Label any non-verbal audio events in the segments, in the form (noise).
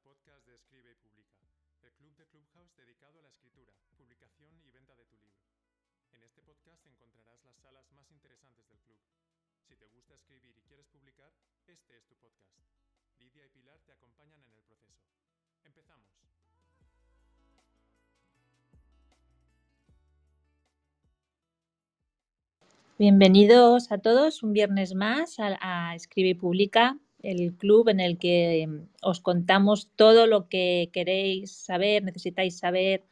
podcast de Escribe y Publica, el club de Clubhouse dedicado a la escritura, publicación y venta de tu libro. En este podcast encontrarás las salas más interesantes del club. Si te gusta escribir y quieres publicar, este es tu podcast. Lidia y Pilar te acompañan en el proceso. Empezamos. Bienvenidos a todos un viernes más a, Escribe y Publica, el club en el que em, os contamos todo lo que queréis saber, necesitáis saber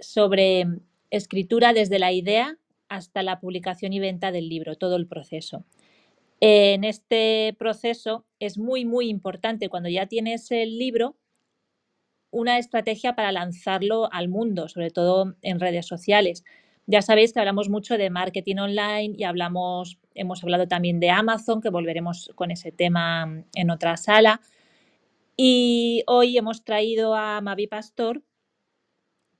sobre escritura desde la idea hasta la publicación y venta del libro, todo el proceso. En este proceso es muy, muy importante cuando ya tienes el libro una estrategia para lanzarlo al mundo, sobre todo en redes sociales. Ya sabéis que hablamos mucho de marketing online y hablamos, hemos hablado también de Amazon, que volveremos con ese tema en otra sala. Y hoy hemos traído a Mavi Pastor,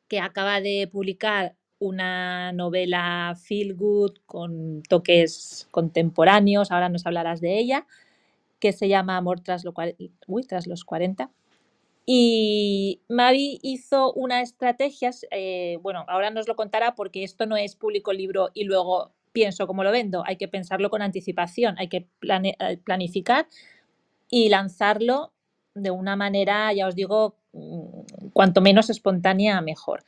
que acaba de publicar una novela feel good con toques contemporáneos, ahora nos hablarás de ella, que se llama Amor tras, lo, uy, tras los 40 y Mavi hizo una estrategia, eh, bueno, ahora nos lo contará porque esto no es público libro y luego pienso cómo lo vendo, hay que pensarlo con anticipación, hay que eh, planificar y lanzarlo de una manera, ya os digo, mm, cuanto menos espontánea, mejor.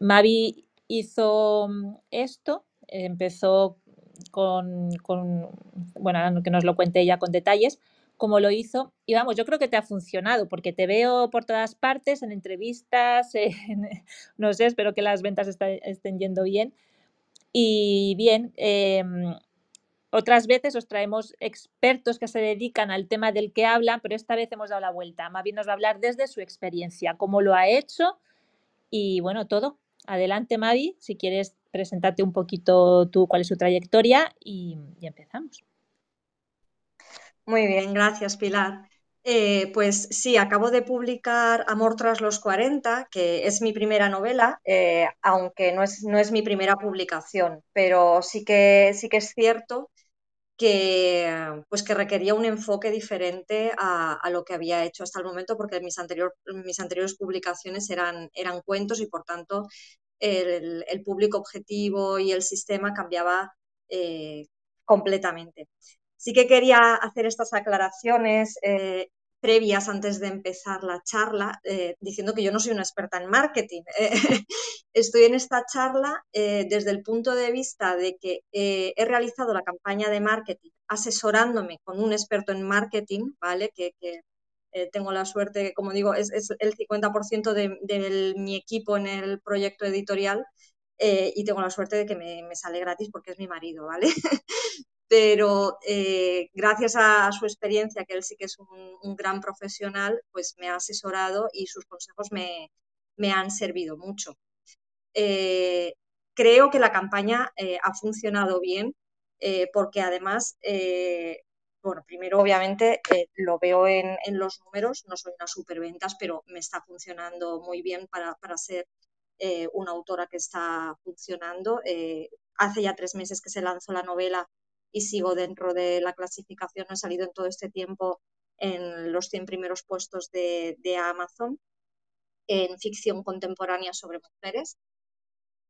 Mavi hizo mm, esto, empezó con, con, bueno, que nos lo cuente ella con detalles, como lo hizo. Y vamos, yo creo que te ha funcionado porque te veo por todas partes, en entrevistas, (laughs) no sé, espero que las ventas estén yendo bien. Y bien, em, otras veces os traemos expertos que se dedican al tema del que hablan, pero esta vez hemos dado la vuelta. Mavi nos va a hablar desde su experiencia, cómo lo ha hecho y bueno, todo. Adelante, Mavi, si quieres presentarte un poquito tú cuál es su trayectoria y empezamos. Muy bien, gracias Pilar. Eh, pues sí, acabo de publicar Amor tras los 40, que es mi primera novela, eh, aunque no es, no es, mi primera publicación, pero sí que, sí que es cierto que, pues que requería un enfoque diferente a, lo que había hecho hasta el momento, porque mis, anterior, mis anteriores publicaciones eran, eran cuentos y por tanto el, público objetivo y el sistema cambiaba eh, completamente. Sí que quería hacer estas aclaraciones eh, previas antes de empezar la charla, eh, diciendo que yo no soy una experta en marketing. (laughs) estoy en esta charla eh, desde el punto de vista de que he realizado la campaña de marketing asesorándome con un experto en marketing, ¿vale? Que, tengo la suerte, como digo, es, el 50% de, mi equipo en el proyecto editorial y tengo la suerte de que me, me, sale gratis porque es mi marido, ¿vale? (laughs) pero eh, gracias a, su experiencia, que él sí que es un, gran profesional, pues me ha asesorado y sus consejos me, han servido mucho. Eh, creo que la campaña eh, ha funcionado bien porque además, bueno, primero obviamente lo veo en, los números, no soy una superventas, pero me está funcionando muy bien para, para ser una autora que está funcionando. hace ya tres meses que se lanzó la novela y sigo dentro de la clasificación. He salido en todo este tiempo en los 100 primeros puestos de, Amazon en ficción contemporánea sobre mujeres.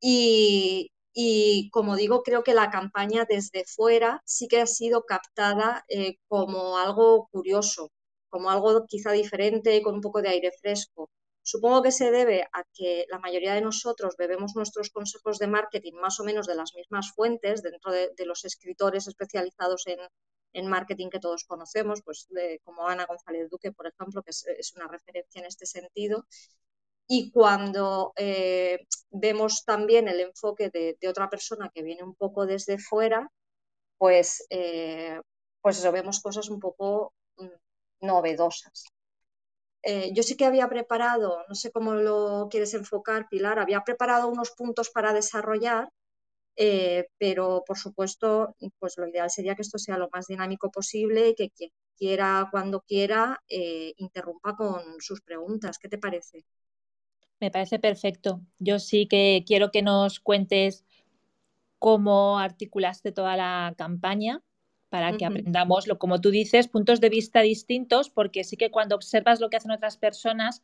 Y, como digo, creo que la campaña desde fuera sí que ha sido captada eh, como algo curioso, como algo quizá diferente, con un poco de aire fresco. Supongo que se debe a que la mayoría de nosotros bebemos nuestros consejos de marketing más o menos de las mismas fuentes, dentro de, los escritores especializados en, marketing que todos conocemos, pues como Ana González Duque, por ejemplo, que es, una referencia en este sentido. Y cuando eh, vemos también el enfoque de, otra persona que viene un poco desde fuera, pues, eh, pues eso, vemos cosas un poco mm, novedosas. Eh, yo sí que había preparado, no sé cómo lo quieres enfocar, Pilar, había preparado unos puntos para desarrollar, eh, pero por supuesto, pues lo ideal sería que esto sea lo más dinámico posible y que quien quiera, cuando quiera, eh, interrumpa con sus preguntas. ¿Qué te parece? Me parece perfecto. Yo sí que quiero que nos cuentes cómo articulaste toda la campaña, para que aprendamos, lo, como tú dices, puntos de vista distintos, porque sí que cuando observas lo que hacen otras personas,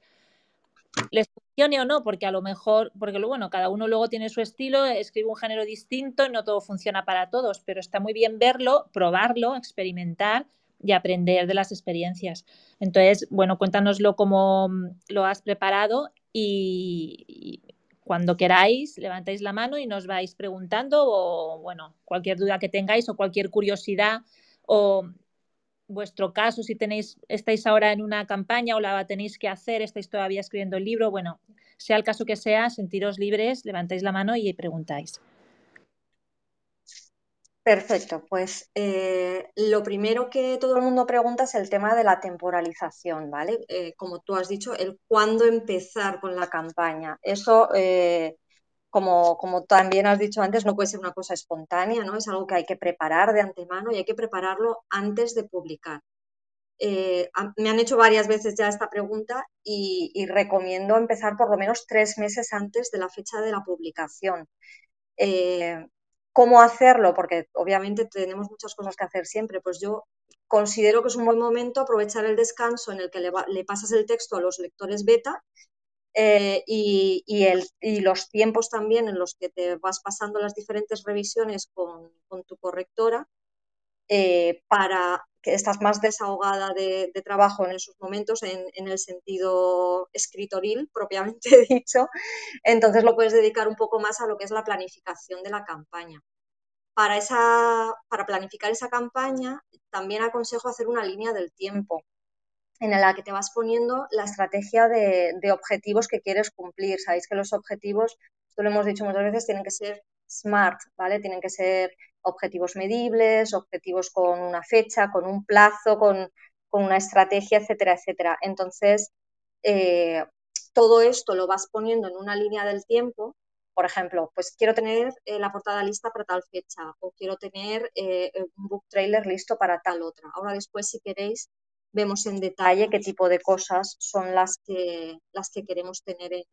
les funcione o no, porque a lo mejor, porque bueno, cada uno luego tiene su estilo, escribe un género distinto, no todo funciona para todos, pero está muy bien verlo, probarlo, experimentar y aprender de las experiencias. Entonces, bueno, cuéntanoslo cómo lo has preparado y, cuando queráis, levantáis la mano y nos vais preguntando o, bueno, cualquier duda que tengáis o cualquier curiosidad o vuestro caso, si tenéis, estáis ahora en una campaña o la tenéis que hacer, estáis todavía escribiendo el libro, bueno, sea el caso que sea, sentiros libres, levantáis la mano y preguntáis. Perfecto, pues eh, lo primero que todo el mundo pregunta es el tema de la temporalización, ¿vale? Eh, como tú has dicho, el cuándo empezar con la campaña. Eso, eh, como, como, también has dicho antes, no puede ser una cosa espontánea, ¿no? Es algo que hay que preparar de antemano y hay que prepararlo antes de publicar. me han hecho varias veces ya esta pregunta y, y, recomiendo empezar por lo menos tres meses antes de la fecha de la publicación ¿Cómo hacerlo? Porque obviamente tenemos muchas cosas que hacer siempre. Pues yo considero que es un buen momento aprovechar el descanso en el que le, pasas el texto a los lectores beta eh, y, los tiempos también en los que te vas pasando las diferentes revisiones con, tu correctora eh, para que estás más desahogada de, trabajo en esos momentos en, el sentido escritoril (laughs) propiamente (laughs) dicho, entonces lo puedes dedicar un poco más a lo que es la planificación de la campaña. Para, esa, para planificar esa campaña también aconsejo hacer una línea del tiempo en la que te vas poniendo la estrategia de, de objetivos que quieres cumplir. Sabéis que los objetivos, esto lo hemos dicho muchas veces, tienen que ser SMART, ¿vale? Tienen que ser objetivos medibles, objetivos con una fecha, con un plazo, con, una estrategia, etcétera, etcétera. Entonces, eh, todo esto lo vas poniendo en una línea del tiempo. Por ejemplo, pues quiero tener eh, la portada lista para tal fecha o quiero tener eh, un book trailer listo para tal otra. Ahora después, si queréis, vemos en detalle qué tipo de cosas son las que, las que queremos tener en,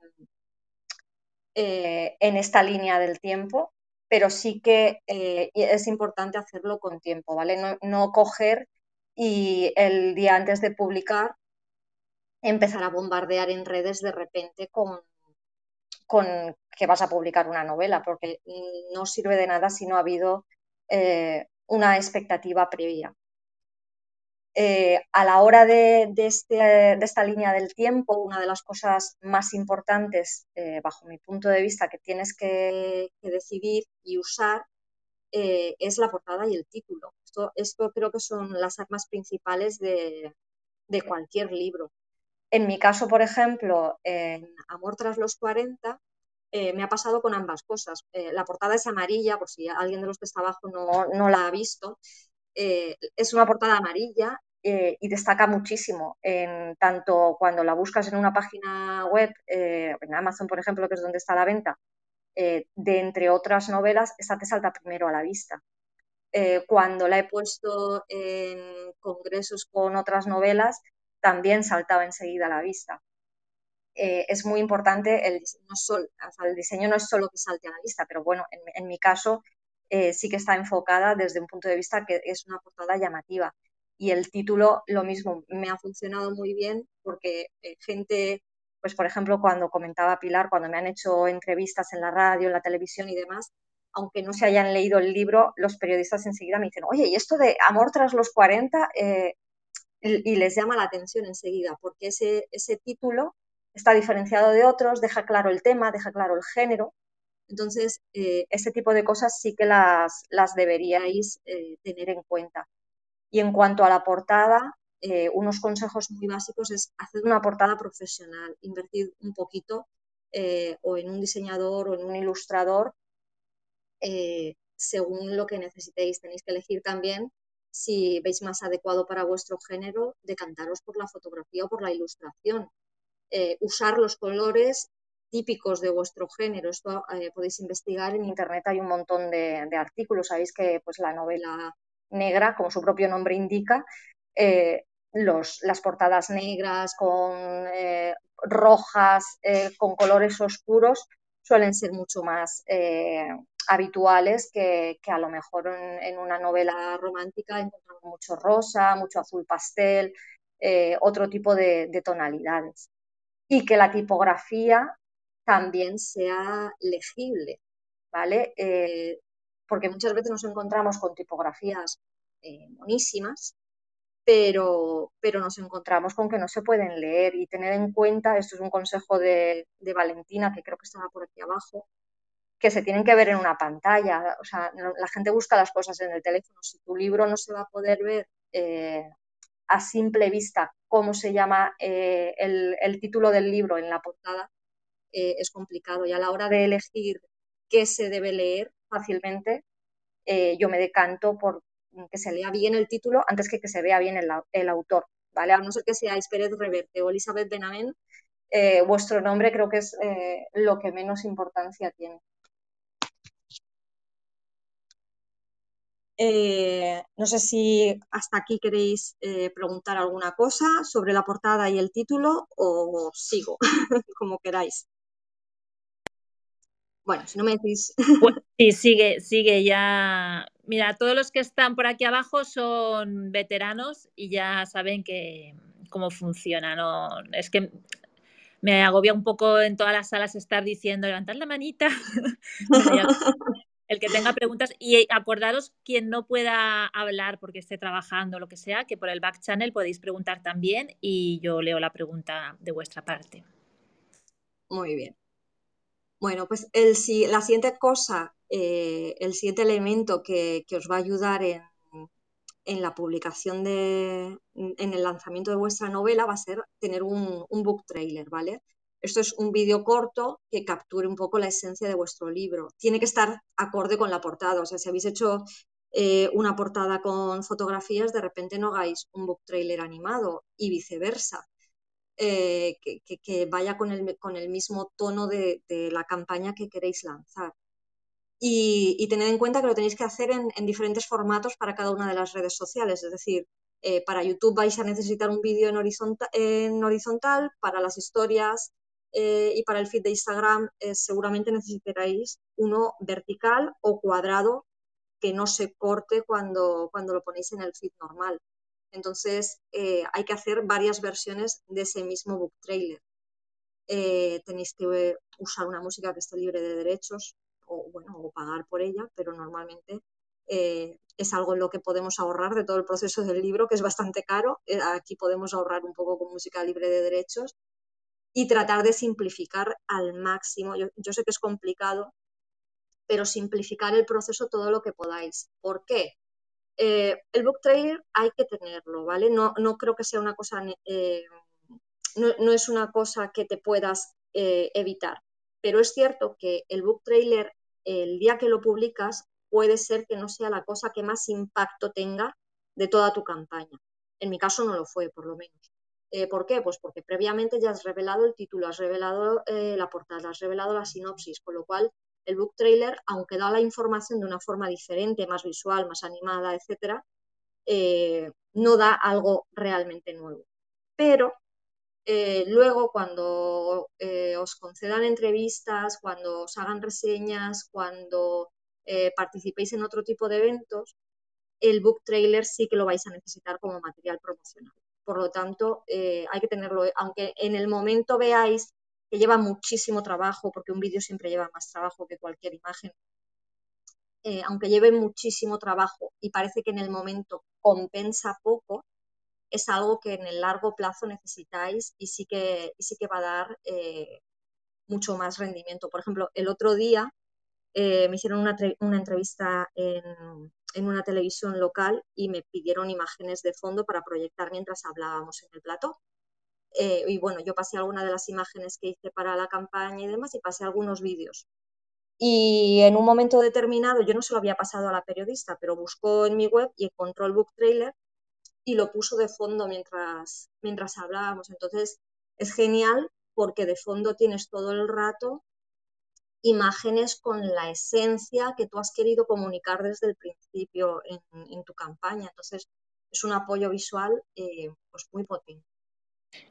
en esta línea del tiempo pero sí que eh, es importante hacerlo con tiempo, ¿vale? No, coger y el día antes de publicar empezar a bombardear en redes de repente con, que vas a publicar una novela, porque no sirve de nada si no ha habido eh, una expectativa previa. Eh, a la hora este, de, esta línea del tiempo, una de las cosas más importantes, eh, bajo mi punto de vista, que tienes que, decidir y usar eh, es la portada y el título. Esto, creo que son las armas principales de, cualquier libro. En mi caso, por ejemplo, en Amor tras los 40, me ha pasado con ambas cosas. la portada es amarilla, por si alguien de los que está abajo no, no la ha visto, eh, es una portada amarilla eh, y destaca muchísimo, en, tanto cuando la buscas en una página web, eh, en Amazon, por ejemplo, que es donde está la venta, de entre otras novelas, esta te salta primero a la vista. cuando la he puesto en congresos con otras novelas, también saltaba enseguida a la vista. es muy importante, el, el diseño no es solo que salte a la vista, pero bueno, en mi caso eh, sí que está enfocada desde un punto de vista que es una portada llamativa. Y el título, lo mismo, me ha funcionado muy bien porque eh, gente, pues por ejemplo, cuando comentaba Pilar, cuando me han hecho entrevistas en la radio, en la televisión y demás, aunque no se hayan leído el libro, los periodistas enseguida me dicen, oye, ¿y esto de amor tras los 40? Eh, y, les llama la atención enseguida, porque ese, ese título está diferenciado de otros, deja claro el tema, deja claro el género, entonces, eh, ese tipo de cosas sí que las, deberíais eh, tener en cuenta. Y en cuanto a la portada, eh, unos consejos muy básicos es hacer una portada profesional, invertir un poquito o en un diseñador o en un ilustrador según lo que necesitéis. Tenéis que elegir también si veis más adecuado para vuestro género, decantaros por la fotografía o por la ilustración. usar los colores típicos de vuestro género. Esto eh, podéis investigar en internet, hay un montón de, artículos. Sabéis que pues, la novela negra, como su propio nombre indica, eh, las portadas negras con eh, rojas, con colores oscuros, suelen ser mucho más habituales que, a lo mejor en, una novela romántica encontramos mucho rosa, mucho azul pastel, otro tipo de, tonalidades. Y que la tipografía también sea legible, ¿vale? Eh, porque muchas veces nos encontramos con tipografías eh, monísimas, pero, pero, nos encontramos con que no se pueden leer y tener en cuenta, esto es un consejo de, de Valentina, que creo que estaba por aquí abajo, que se tienen que ver en una pantalla. O sea, la gente busca las cosas en el teléfono. Si tu libro no se va a poder ver eh, a simple vista cómo se llama eh, el, título del libro en la portada, eh, es complicado. Y a la hora de elegir qué se debe leer fácilmente, yo me decanto por que se lea bien el título antes que que se vea bien el, autor. ¿vale? A no ser que seáis Pérez Reverte o Elizabeth Benavent, vuestro nombre creo que es lo que menos importancia tiene. Eh, no sé si hasta aquí queréis eh, preguntar alguna cosa sobre la portada y el título o sigo, (laughs) como queráis. Bueno, si no me decís. (laughs) sí, sigue, sigue ya. Mira, todos los que están por aquí abajo son veteranos y ya saben que cómo funciona. ¿no? Es que me agobia un poco en todas las salas estar diciendo levantad la manita. (laughs) el que tenga preguntas y acordaros quien no pueda hablar porque esté trabajando o lo que sea, que por el back channel podéis preguntar también y yo leo la pregunta de vuestra parte. Muy bien. Bueno, pues el, la siguiente cosa, eh, el siguiente elemento que, os va a ayudar en, la publicación de, en el lanzamiento de vuestra novela va a ser tener un, un book trailer, ¿vale? Esto es un vídeo corto que capture un poco la esencia de vuestro libro. Tiene que estar acorde con la portada. O sea, si habéis hecho eh, una portada con fotografías, de repente no hagáis un book trailer animado y viceversa. Eh, que, vaya con el, con el mismo tono de, la campaña que queréis lanzar. Y, tened en cuenta que lo tenéis que hacer en, diferentes formatos para cada una de las redes sociales. Es decir, eh, para YouTube vais a necesitar un vídeo en, en horizontal, para las historias eh, y para el feed de Instagram seguramente necesitaréis uno vertical o cuadrado que no se corte cuando, cuando lo ponéis en el feed normal. Entonces eh, hay que hacer varias versiones de ese mismo book trailer. tenéis que usar una música que esté libre de derechos o, bueno, o pagar por ella, pero normalmente es algo en lo que podemos ahorrar de todo el proceso del libro, que es bastante caro. aquí podemos ahorrar un poco con música libre de derechos y tratar de simplificar al máximo. Yo, sé que es complicado, pero simplificar el proceso todo lo que podáis. ¿Por qué? Eh, el book trailer hay que tenerlo, ¿vale? No, no creo que sea una cosa, eh, no, es una cosa que te puedas eh, evitar, pero es cierto que el book trailer, el día que lo publicas, puede ser que no sea la cosa que más impacto tenga de toda tu campaña. En mi caso no lo fue, por lo menos. Eh, ¿Por qué? Pues porque previamente ya has revelado el título, has revelado eh, la portada, has revelado la sinopsis, con lo cual el book trailer, aunque da la información de una forma diferente, más visual, más animada, etcétera, eh, no da algo realmente nuevo. Pero luego, cuando os concedan entrevistas, cuando os hagan reseñas, cuando participéis en otro tipo de eventos, el book trailer sí que lo vais a necesitar como material promocional. Por lo tanto, eh, hay que tenerlo, aunque en el momento veáis que lleva muchísimo trabajo, porque un vídeo siempre lleva más trabajo que cualquier imagen, eh, aunque lleve muchísimo trabajo y parece que en el momento compensa poco, es algo que en el largo plazo necesitáis y sí que, sí que va a dar eh, mucho más rendimiento. Por ejemplo, el otro día me hicieron una, una entrevista en, en una televisión local y me pidieron imágenes de fondo para proyectar mientras hablábamos en el plató. Eh, y bueno, yo pasé algunas de las imágenes que hice para la campaña y demás y pasé algunos vídeos. Y en un momento determinado, yo no se lo había pasado a la periodista, pero buscó en mi web y encontró el book trailer y lo puso de fondo mientras, mientras hablábamos. Entonces, es genial porque de fondo tienes todo el rato imágenes con la esencia que tú has querido comunicar desde el principio en, tu campaña. Entonces, es un apoyo visual eh, pues muy potente.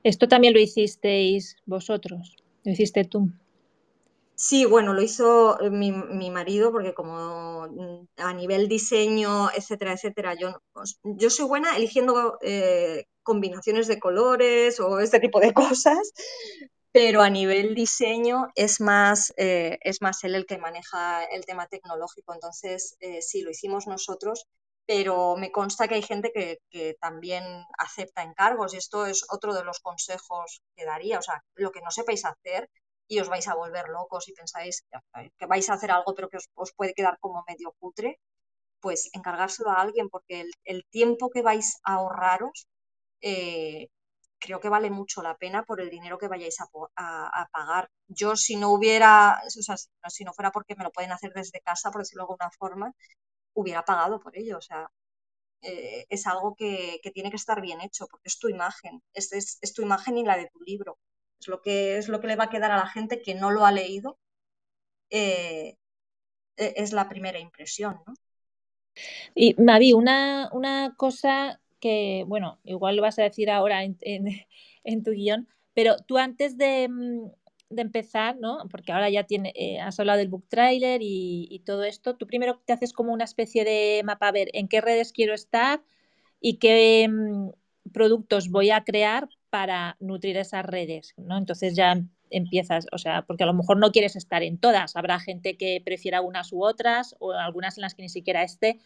Esto también lo hicisteis vosotros, lo hiciste tú. Sí, bueno, lo hizo eh, mi, mi marido porque como mm, a nivel diseño, etcétera, etcétera, yo, pues, yo soy buena eligiendo eh, combinaciones de colores o este tipo de (laughs) cosas, pero a nivel diseño es más, eh, es más él el que maneja el tema tecnológico. Entonces, eh, sí, lo hicimos nosotros, pero me consta que hay gente que, también acepta encargos y esto es otro de los consejos que daría. O sea, lo que no sepáis hacer y os vais a volver locos y pensáis que vais a hacer algo pero que os, puede quedar como medio cutre, pues encargárselo a alguien porque el, tiempo que vais a ahorraros eh, creo que vale mucho la pena por el dinero que vayáis a, a, a, pagar. Yo si no hubiera, o sea, si no fuera porque me lo pueden hacer desde casa, por decirlo de alguna forma, hubiera pagado por ello. O sea, eh, es algo que, que, tiene que estar bien hecho porque es tu imagen, es, es, tu imagen y la de tu libro. Es lo, que, es lo que le va a quedar a la gente que no lo ha leído. Eh, e, es la primera impresión. Y Mavi, una, una cosa que, bueno, igual lo vas a decir ahora en, en, (laughs) en tu guion, pero tú antes de, mm, de, empezar, ¿no? Porque ahora ya tiene, eh, has hablado del book trailer y, y, todo esto, tú primero te haces como una especie de mapa, a ver en qué redes quiero estar y qué mm, productos voy a crear para nutrir esas redes, ¿no? Entonces ya empiezas, o sea, porque a lo mejor no quieres estar en todas, habrá gente que prefiera unas u otras o algunas en las que ni siquiera esté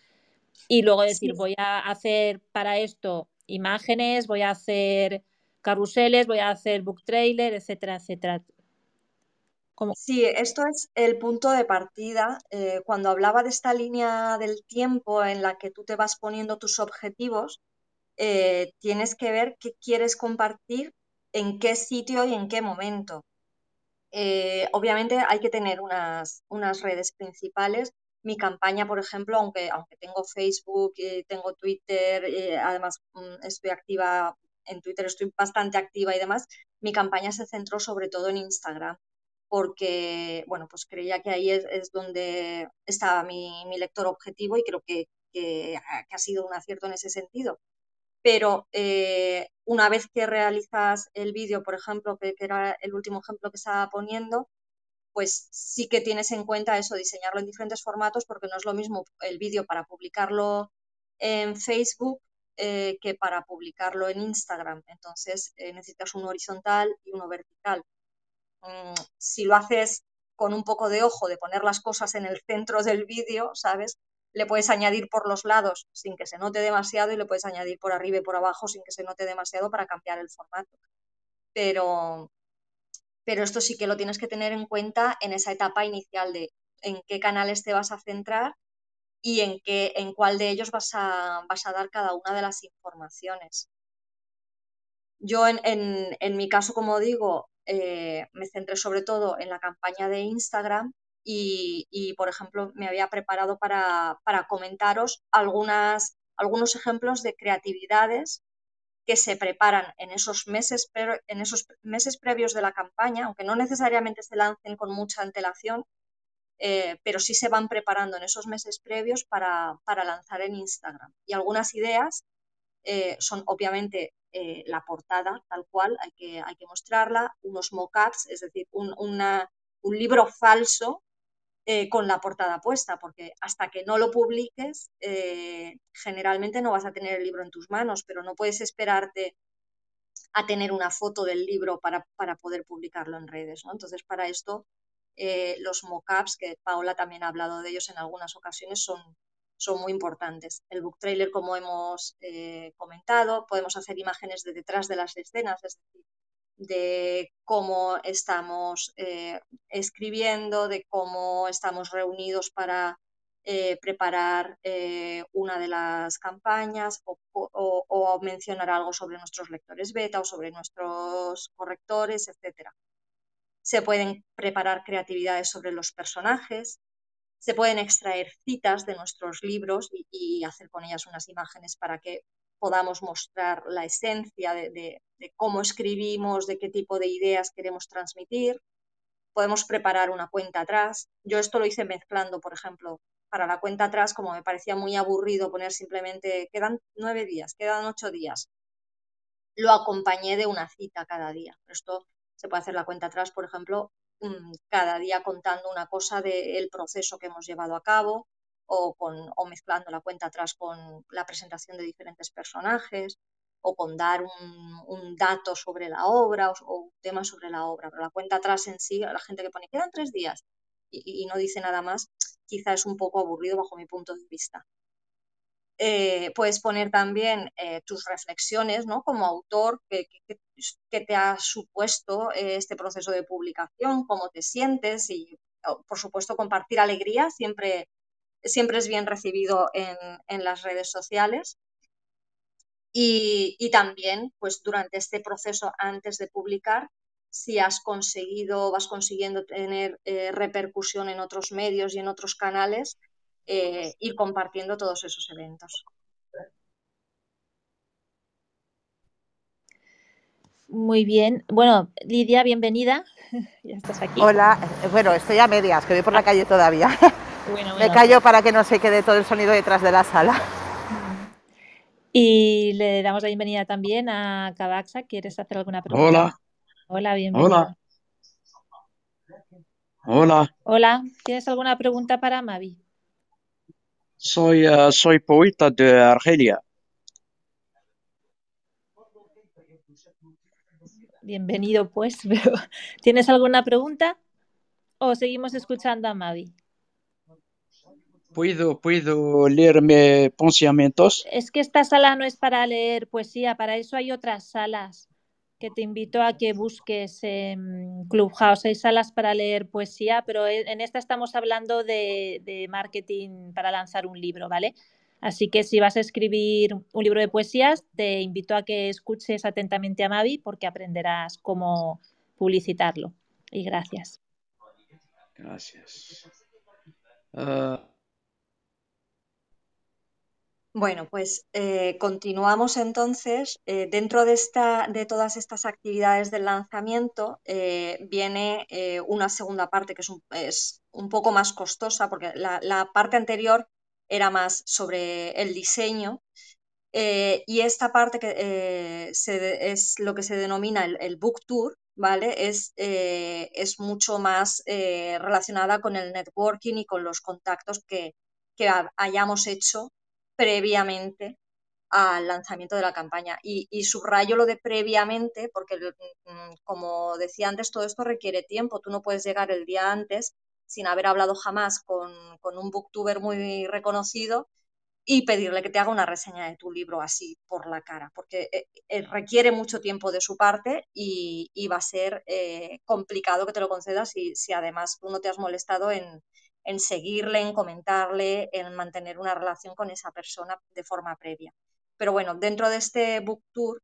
y luego decir, sí. voy a hacer para esto imágenes, voy a hacer carruseles, voy a hacer book trailer, etcétera, etcétera. Sí, esto es el punto de partida. Eh, cuando hablaba de esta línea del tiempo en la que tú te vas poniendo tus objetivos, eh, tienes que ver qué quieres compartir, en qué sitio y en qué momento. Eh, obviamente hay que tener unas, unas, redes principales. Mi campaña, por ejemplo, aunque, aunque tengo Facebook, tengo Twitter, además mm, estoy activa en Twitter, estoy bastante activa y demás, mi campaña se centró sobre todo en Instagram porque, bueno, pues creía que ahí es, es donde estaba mi, mi, lector objetivo y creo que, que, que ha sido un acierto en ese sentido pero eh, una vez que realizas el vídeo, por ejemplo, que, que, era el último ejemplo que estaba poniendo, pues sí que tienes en cuenta eso, diseñarlo en diferentes formatos, porque no es lo mismo el vídeo para publicarlo en Facebook eh, que para publicarlo en Instagram. Entonces eh, necesitas uno horizontal y uno vertical. Mm, si lo haces con un poco de ojo de poner las cosas en el centro del vídeo, ¿sabes? le puedes añadir por los lados sin que se note demasiado y le puedes añadir por arriba y por abajo sin que se note demasiado para cambiar el formato. Pero, pero esto sí que lo tienes que tener en cuenta en esa etapa inicial de en qué canales te vas a centrar y en, qué, en cuál de ellos vas a, vas a dar cada una de las informaciones. Yo en, en, en mi caso, como digo, eh, me centré sobre todo en la campaña de Instagram y, por ejemplo, me había preparado para, comentaros algunas, algunos ejemplos de creatividades que se preparan en esos, meses, en esos meses previos de la campaña, aunque no necesariamente se lancen con mucha antelación, eh, pero sí se van preparando en esos meses previos para lanzar en Instagram. Y algunas ideas eh, son obviamente eh, la portada tal cual, hay que, hay que mostrarla, unos mockups, es decir, un, un libro falso eh, con la portada puesta, porque hasta que no lo publiques, generalmente no vas a tener el libro en tus manos, pero no puedes esperarte a tener una foto del libro para, para poder publicarlo en redes. Entonces, para esto, los mockups, que Paola también ha hablado de ellos en algunas ocasiones, son, son muy importantes. El book trailer, como hemos eh, comentado, podemos hacer imágenes de detrás de las escenas, es decir, de cómo estamos eh, escribiendo, de cómo estamos reunidos para eh, preparar una de las campañas o, o, o, mencionar algo sobre nuestros lectores beta o sobre nuestros correctores, etc. Se pueden preparar creatividades sobre los personajes, se pueden extraer citas de nuestros libros y, hacer con ellas unas imágenes para que podamos mostrar la esencia de, de, cómo escribimos, de qué tipo de ideas queremos transmitir. Podemos preparar una cuenta atrás. Yo esto lo hice mezclando, por ejemplo, para la cuenta atrás, como me parecía muy aburrido poner simplemente, quedan nueve días, quedan ocho días. Lo acompañé de una cita cada día. Esto se puede hacer la cuenta atrás, por ejemplo, cada día contando una cosa del proceso que hemos llevado a cabo o, con, o mezclando la cuenta atrás con la presentación de diferentes personajes o con dar un, dato sobre la obra o, un tema sobre la obra. Pero la cuenta atrás en sí, la gente que pone quedan tres días y, no dice nada más, quizá es un poco aburrido bajo mi punto de vista. Eh, puedes poner también eh, tus reflexiones ¿no? como autor, qué te ha supuesto eh, este proceso de publicación, cómo te sientes y, por supuesto, compartir alegría siempre, siempre es bien recibido en, las redes sociales. Y, también, pues durante este proceso antes de publicar, si has conseguido, vas consiguiendo tener repercusión en otros medios y en otros canales, eh, ir compartiendo todos esos eventos. Muy bien. Bueno, Lidia, bienvenida. (laughs) ya estás aquí. Hola. Eh, bueno, estoy a medias, que voy por la calle todavía. (laughs) Me callo para que no se quede todo el sonido detrás de la sala. Y le damos la bienvenida también a Cabaxa. ¿Quieres hacer alguna pregunta? Hola. Hola, bienvenido. Hola. Hola. Hola, ¿tienes alguna pregunta para Mavi? Soy, eh, soy poeta de Argelia. Bienvenido, pues. (laughs) ¿Tienes alguna pregunta? ¿O seguimos escuchando a Mavi? ¿Puedo, ¿Puedo leerme pensamientos? Es que esta sala no es para leer poesía, para eso hay otras salas que te invito a que busques Clubhouse. Hay salas para leer poesía, pero e, en esta estamos hablando de, de marketing para lanzar un libro, ¿vale? Así que si vas a escribir un libro de poesías, te invito a que escuches atentamente a Mavi porque aprenderás cómo publicitarlo. Y gracias. Gracias. Ah, bueno, pues eh, continuamos entonces. Eh, dentro de, esta, de todas estas actividades del lanzamiento eh, viene una segunda parte que es un, es un, poco más costosa porque la, parte anterior era más sobre el diseño y esta parte que es lo que se denomina el, book tour, ¿vale? Es, es mucho más relacionada con el networking y con los contactos que, que hayamos hecho previamente al lanzamiento de la campaña. Y, subrayo lo de previamente porque, mm, como decía antes, todo esto requiere tiempo. Tú no puedes llegar el día antes sin haber hablado jamás con, un booktuber muy reconocido y pedirle que te haga una reseña de tu libro así por la cara, porque eh, eh, requiere mucho tiempo de su parte y, va a ser eh, complicado que te lo concedas si, si además tú no te has molestado en, en seguirle, en comentarle, en mantener una relación con esa persona de forma previa. Pero bueno, dentro de este book tour,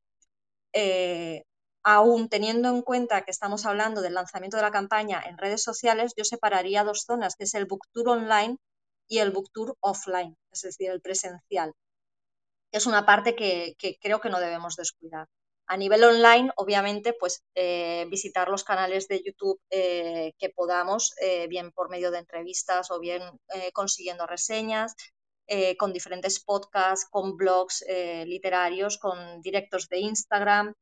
eh, aún teniendo en cuenta que estamos hablando del lanzamiento de la campaña en redes sociales, yo separaría dos zonas, que es el book tour online y el book tour offline, es decir, el presencial. Es una parte que creo que no debemos descuidar. A nivel online, obviamente, pues eh, visitar los canales de YouTube eh, que podamos, eh, bien por medio de entrevistas o bien consiguiendo reseñas, con diferentes podcasts, con blogs literarios, con directos de Instagram,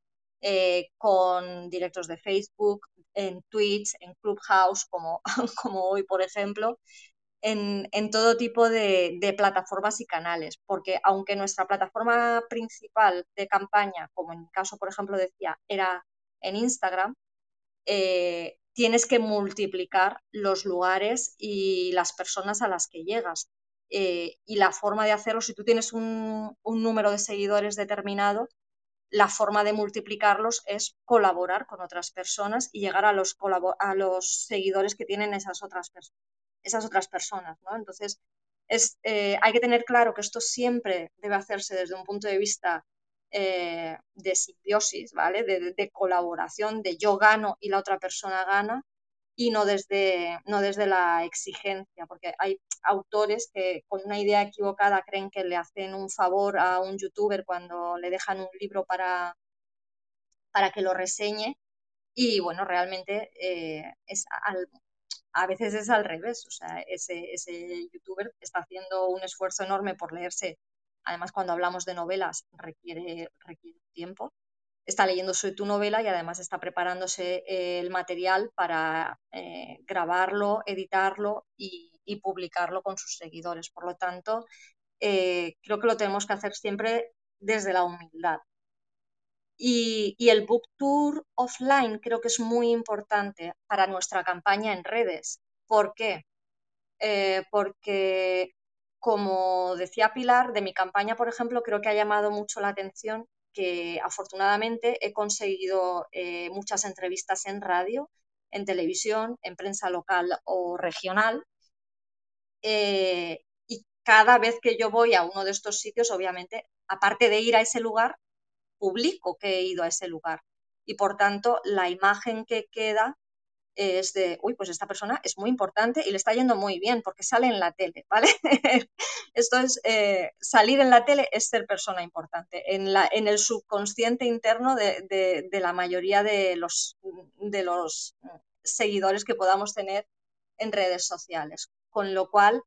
con directos de Facebook, en Twitch, en Clubhouse, como, (laughs) como hoy, por ejemplo, en, todo tipo de, plataformas y canales, porque aunque nuestra plataforma principal de campaña, como en mi caso, por ejemplo, decía, era en Instagram, eh, tienes que multiplicar los lugares y las personas a las que llegas. Eh, y la forma de hacerlo, si tú tienes un, número de seguidores determinado, la forma de multiplicarlos es colaborar con otras personas y llegar a los, a los seguidores que tienen esas otras personas esas otras personas. ¿no? Entonces, es, eh, hay que tener claro que esto siempre debe hacerse desde un punto de vista eh, de simbiosis, ¿vale? De, colaboración, de yo gano y la otra persona gana, y no desde, no desde la exigencia, porque hay autores que con una idea equivocada creen que le hacen un favor a un youtuber cuando le dejan un libro para, para que lo reseñe y bueno, realmente eh, es al, a veces es al revés, o sea, ese, youtuber está haciendo un esfuerzo enorme por leerse, además cuando hablamos de novelas requiere, tiempo, está leyéndose tu novela y además está preparándose el material para grabarlo, editarlo y, publicarlo con sus seguidores. Por lo tanto, creo que lo tenemos que hacer siempre desde la humildad. Y, el book tour offline creo que es muy importante para nuestra campaña en redes. ¿Por qué? Eh, porque, como decía Pilar, de mi campaña, por ejemplo, creo que ha llamado mucho la atención que afortunadamente he conseguido eh, muchas entrevistas en radio, en televisión, en prensa local o regional. Eh, y cada vez que yo voy a uno de estos sitios, obviamente, aparte de ir a ese lugar, publico que he ido a ese lugar. Y por tanto, la imagen que queda es de, uy, pues esta persona es muy importante y le está yendo muy bien porque sale en la tele, ¿vale? (laughs) Esto es, eh, salir en la tele es ser persona importante, en, la, en el subconsciente interno de, la mayoría de los, de los seguidores que podamos tener en redes sociales. Con lo cual,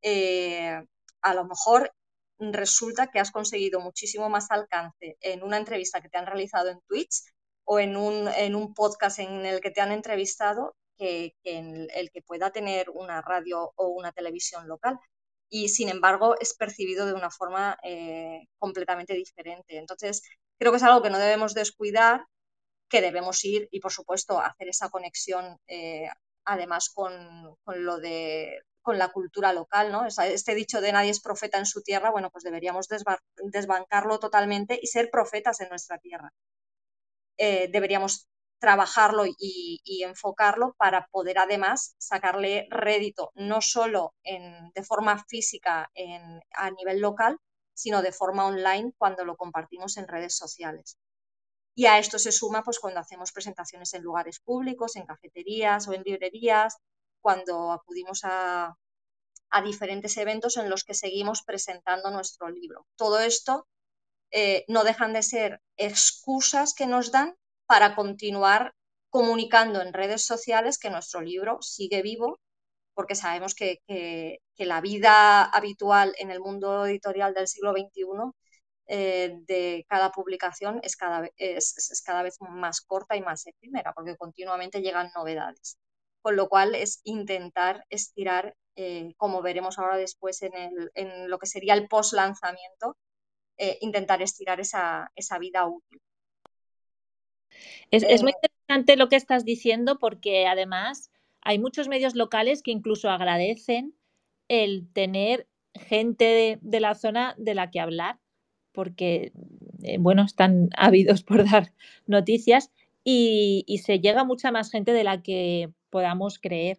eh, a lo mejor resulta que has conseguido muchísimo más alcance en una entrevista que te han realizado en Twitch o en un, en un podcast en el que te han entrevistado que, en el que pueda tener una radio o una televisión local. Y sin embargo es percibido de una forma eh, completamente diferente. Entonces, creo que es algo que no debemos descuidar, que debemos ir y, por supuesto, hacer esa conexión eh, además con, con, lo de con la cultura local, ¿no? Este dicho de nadie es profeta en su tierra, bueno, pues deberíamos desbancarlo totalmente y ser profetas en nuestra tierra. Eh, deberíamos trabajarlo y, enfocarlo para poder además sacarle rédito no solo de forma física a nivel local, sino de forma online cuando lo compartimos en redes sociales. Y a esto se suma pues, cuando hacemos presentaciones en lugares públicos, en cafeterías o en librerías, cuando acudimos a, diferentes eventos en los que seguimos presentando nuestro libro. Todo esto eh, no dejan de ser excusas que nos dan para continuar comunicando en redes sociales que nuestro libro sigue vivo, porque sabemos que, la vida habitual en el mundo editorial del siglo XXI eh, de cada publicación es cada, es cada vez más corta y más efímera, porque continuamente llegan novedades. Con lo cual es intentar estirar, eh, como veremos ahora después en, en lo que sería el post lanzamiento, eh, intentar estirar esa, vida útil. Es, muy eh, interesante lo que estás diciendo porque además hay muchos medios locales que incluso agradecen el tener gente de, la zona de la que hablar porque, bueno, están (laughs) ávidos por dar noticias y, se llega mucha más gente de la que podamos creer.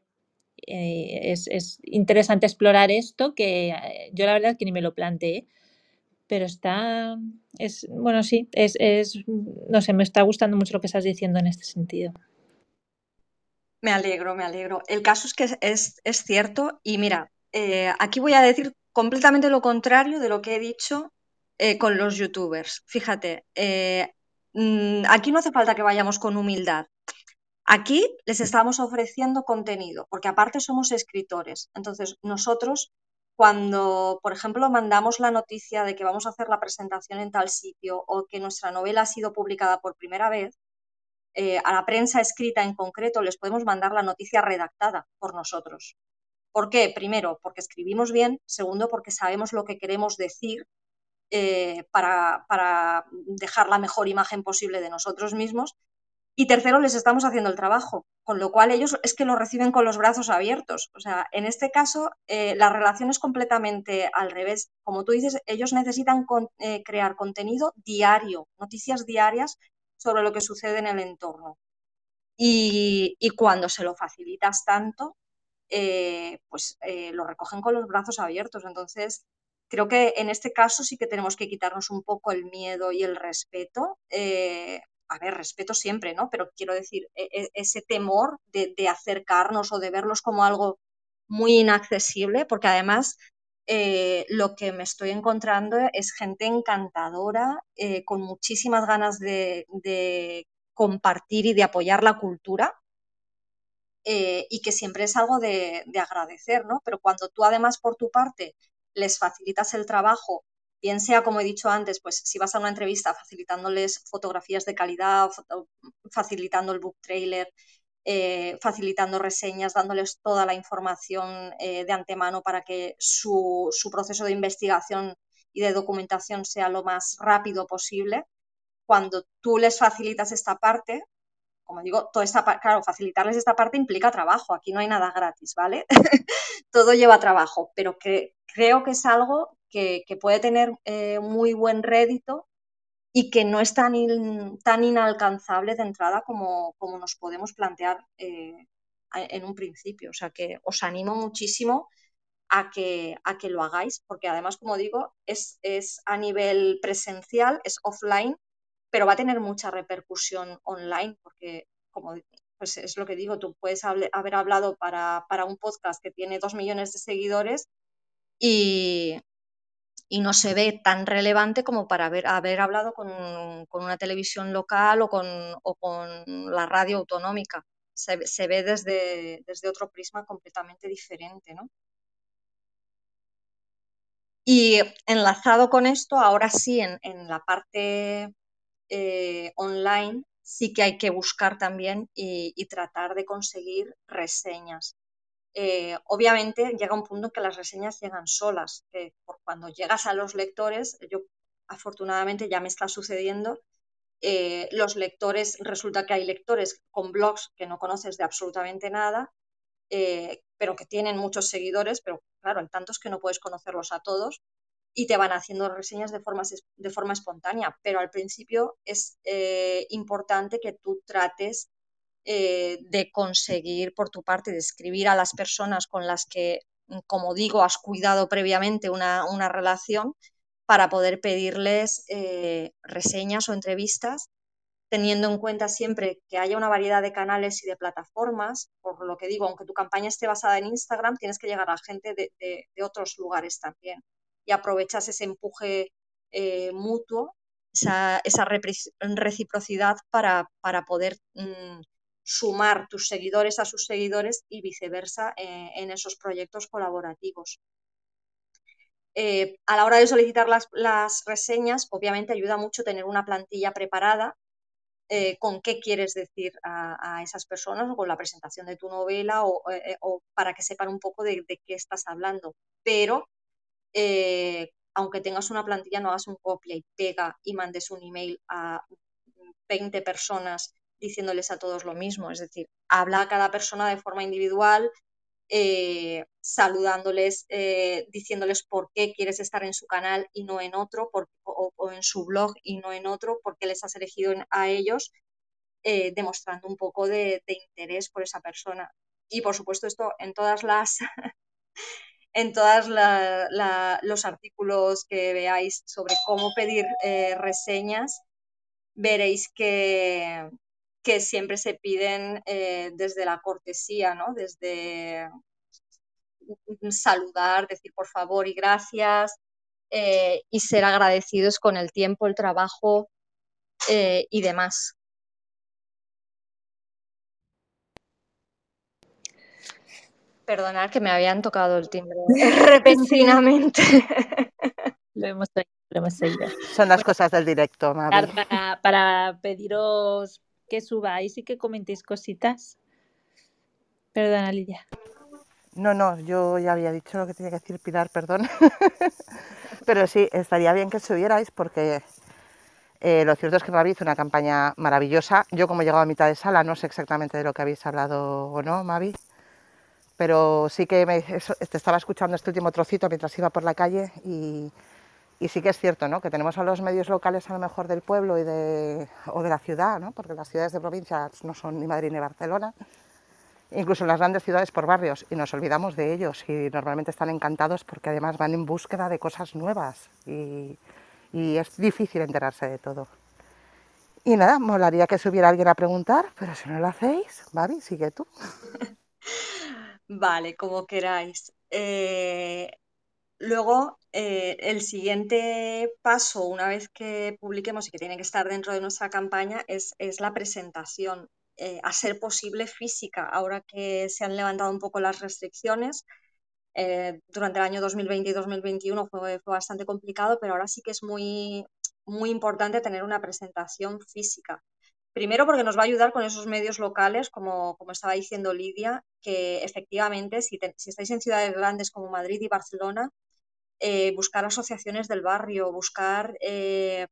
es, es, interesante explorar esto que yo la verdad que ni me lo planteé pero está, es, bueno, sí, es, es, no sé, me está gustando mucho lo que estás diciendo en este sentido. Me alegro, me alegro. El caso es que es, es cierto y mira, eh, aquí voy a decir completamente lo contrario de lo que he dicho eh, con los youtubers. Fíjate, eh, mm, aquí no hace falta que vayamos con humildad. Aquí les estamos ofreciendo contenido, porque aparte somos escritores. Entonces, nosotros cuando, por ejemplo, mandamos la noticia de que vamos a hacer la presentación en tal sitio o que nuestra novela ha sido publicada por primera vez, eh, a la prensa escrita en concreto les podemos mandar la noticia redactada por nosotros. ¿Por qué? Primero, porque escribimos bien. Segundo, porque sabemos lo que queremos decir eh, para, para dejar la mejor imagen posible de nosotros mismos. Y tercero, les estamos haciendo el trabajo, con lo cual ellos es que lo reciben con los brazos abiertos. O sea, en este caso, eh, la relación es completamente al revés. Como tú dices, ellos necesitan eh, crear contenido diario, noticias diarias sobre lo que sucede en el entorno. Y, cuando se lo facilitas tanto, eh, pues lo recogen con los brazos abiertos. Entonces, creo que en este caso sí que tenemos que quitarnos un poco el miedo y el respeto a ver, respeto siempre, ¿no? Pero quiero decir, e, e, ese temor de, acercarnos o de verlos como algo muy inaccesible, porque además eh, lo que me estoy encontrando es gente encantadora, eh, con muchísimas ganas de, compartir y de apoyar la cultura. Eh, y que siempre es algo de, de agradecer, ¿no? Pero cuando tú además por tu parte les facilitas el trabajo bien sea, como he dicho antes, pues si vas a una entrevista facilitándoles fotografías de calidad, facilitando el book trailer, eh, facilitando reseñas, dándoles toda la información eh, de antemano para que su, proceso de investigación y de documentación sea lo más rápido posible. Cuando tú les facilitas esta parte, como digo, toda esta claro, facilitarles esta parte implica trabajo, aquí no hay nada gratis, ¿vale? (laughs) Todo lleva trabajo, pero que, creo que es algo que, puede tener eh, muy buen rédito y que no es tan, tan inalcanzable de entrada como, como nos podemos plantear eh, en un principio. O sea que os animo muchísimo a que, a que lo hagáis, porque además, como digo, es, es a nivel presencial, es offline, pero va a tener mucha repercusión online, porque como pues es lo que digo, tú puedes haber hablado para, para un podcast que tiene dos millones de seguidores y, y no se ve tan relevante como para haber, hablado con, una televisión local o con, con la radio autonómica. Se, se, ve desde, desde otro prisma completamente diferente, ¿no? Y enlazado con esto, ahora sí, en, en la parte eh, online, sí que hay que buscar también y, y tratar de conseguir reseñas. Eh, obviamente llega un punto en que las reseñas llegan solas, por cuando llegas a los lectores, yo afortunadamente ya me está sucediendo, eh, los lectores, resulta que hay lectores con blogs que no conoces de absolutamente nada, eh, pero que tienen muchos seguidores, pero claro, hay tantos que no puedes conocerlos a todos y te van haciendo reseñas de forma, de forma espontánea, pero al principio es importante que tú trates eh, de conseguir por tu parte, de escribir a las personas con las que, mm, como digo, has cuidado previamente una, relación para poder pedirles eh, reseñas o entrevistas, teniendo en cuenta siempre que haya una variedad de canales y de plataformas, por lo que digo, aunque tu campaña esté basada en Instagram, tienes que llegar a gente de, otros lugares también y aprovechas ese empuje eh, mutuo, esa, reciprocidad para, para poder mm, sumar tus seguidores a sus seguidores y viceversa eh, en esos proyectos colaborativos. Eh, a la hora de solicitar las, reseñas, obviamente ayuda mucho tener una plantilla preparada eh, con qué quieres decir a, esas personas o con la presentación de tu novela o, para que sepan un poco de, de qué estás hablando. Pero aunque tengas una plantilla, no hagas un copia y pega y mandes un email a 20 personas diciéndoles a todos lo mismo, es decir, habla a cada persona de forma individual, eh, saludándoles, eh, diciéndoles por qué quieres estar en su canal y no en otro, o, en su blog y no en otro, porque les has elegido a ellos, eh, demostrando un poco de, interés por esa persona. Y por supuesto esto en todas las... (laughs) en todos los artículos que veáis sobre cómo pedir reseñas, veréis que, que siempre se piden eh, desde la cortesía, ¿no? Desde saludar, decir por favor y gracias eh, y ser agradecidos con el tiempo, el trabajo eh, y demás. Perdonad que me habían tocado el timbre (laughs) repentinamente. (laughs) Lo hemos lo hemos seguido. Son las cosas del directo, Mavi. Para, para pediros que subáis y que comentéis cositas. Perdona, Lidia. No, no, yo ya había dicho lo que tenía que decir Pilar, perdón. (laughs) Pero sí, estaría bien que subierais porque eh, lo cierto es que Mavi hizo una campaña maravillosa. Yo como he llegado a mitad de sala no sé exactamente de lo que habéis hablado o no, Mavi. Pero sí que me, te estaba escuchando este último trocito mientras iba por la calle y, y sí que es cierto ¿no? que tenemos a los medios locales a lo mejor del pueblo y de, o de la ciudad, ¿no? porque las ciudades de provincia no son ni Madrid ni Barcelona, incluso en las grandes ciudades por barrios, y nos olvidamos de ellos y normalmente están encantados porque además van en búsqueda de cosas nuevas y, y es difícil enterarse de todo. Y nada, molaría que subiera alguien a preguntar, pero si no lo hacéis, Babi, sigue tú. (laughs) Vale, como queráis. Eh, Luego, eh, el siguiente paso, una vez que publiquemos y que tiene que estar dentro de nuestra campaña, es, la presentación, eh, a ser posible física. Ahora que se han levantado un poco las restricciones, eh, durante el año 2020 y 2021 fue, fue, bastante complicado, pero ahora sí que es muy, muy importante tener una presentación física. Primero porque nos va a ayudar con esos medios locales, como, como estaba diciendo Lidia, que efectivamente si, si, estáis en ciudades grandes como Madrid y Barcelona, eh, buscar asociaciones del barrio, buscar eh,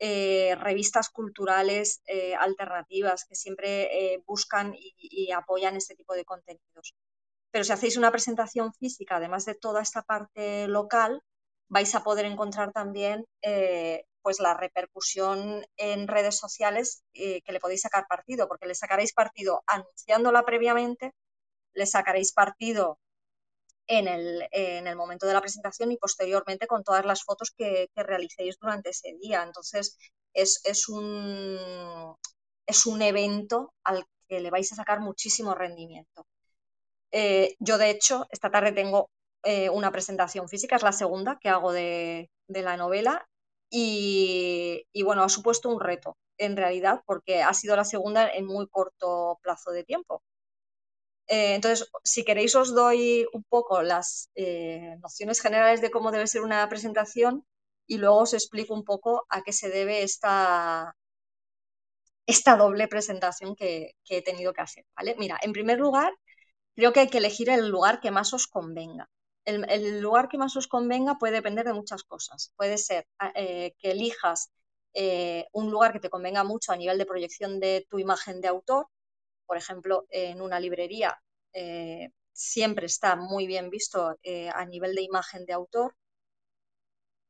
eh, revistas culturales alternativas que siempre buscan y, y, apoyan este tipo de contenidos. Pero si hacéis una presentación física, además de toda esta parte local, vais a poder encontrar también pues la repercusión en redes sociales que le podéis sacar partido, porque le sacaréis partido anunciándola previamente, le sacaréis partido en el, en el, momento de la presentación y posteriormente con todas las fotos que, que realicéis durante ese día. Entonces, es, es, un, es un evento al que le vais a sacar muchísimo rendimiento. Eh, yo, de hecho, esta tarde tengo eh, una presentación física, es la segunda que hago de, de la novela y, y, bueno, ha supuesto un reto en realidad porque ha sido la segunda en muy corto plazo de tiempo. Eh, entonces, si queréis os doy un poco las eh, nociones generales de cómo debe ser una presentación y luego os explico un poco a qué se debe esta, esta doble presentación que, he tenido que hacer. ¿vale? Mira, en primer lugar, creo que hay que elegir el lugar que más os convenga. El, lugar que más os convenga puede depender de muchas cosas. Puede ser eh, que elijas un lugar que te convenga mucho a nivel de proyección de tu imagen de autor, por ejemplo, en una librería eh, siempre está muy bien visto eh, a nivel de imagen de autor.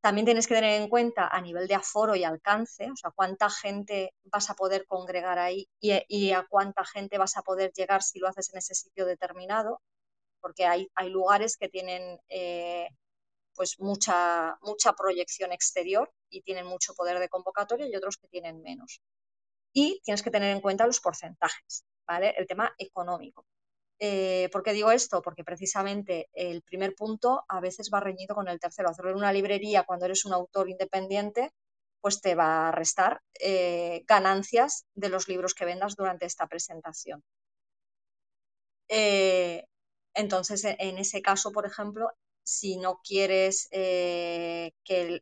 También tienes que tener en cuenta a nivel de aforo y alcance, o sea, cuánta gente vas a poder congregar ahí y, a cuánta gente vas a poder llegar si lo haces en ese sitio determinado, porque hay, hay lugares que tienen eh, pues mucha, mucha proyección exterior y tienen mucho poder de convocatoria y otros que tienen menos. Y tienes que tener en cuenta los porcentajes, El tema económico. Eh, ¿Por qué digo esto? Porque precisamente el primer punto a veces va reñido con el tercero. Hacerlo en una librería cuando eres un autor independiente, pues te va a restar eh, ganancias de los libros que vendas durante esta presentación. Eh, entonces, en ese caso, por ejemplo, si no quieres eh, que,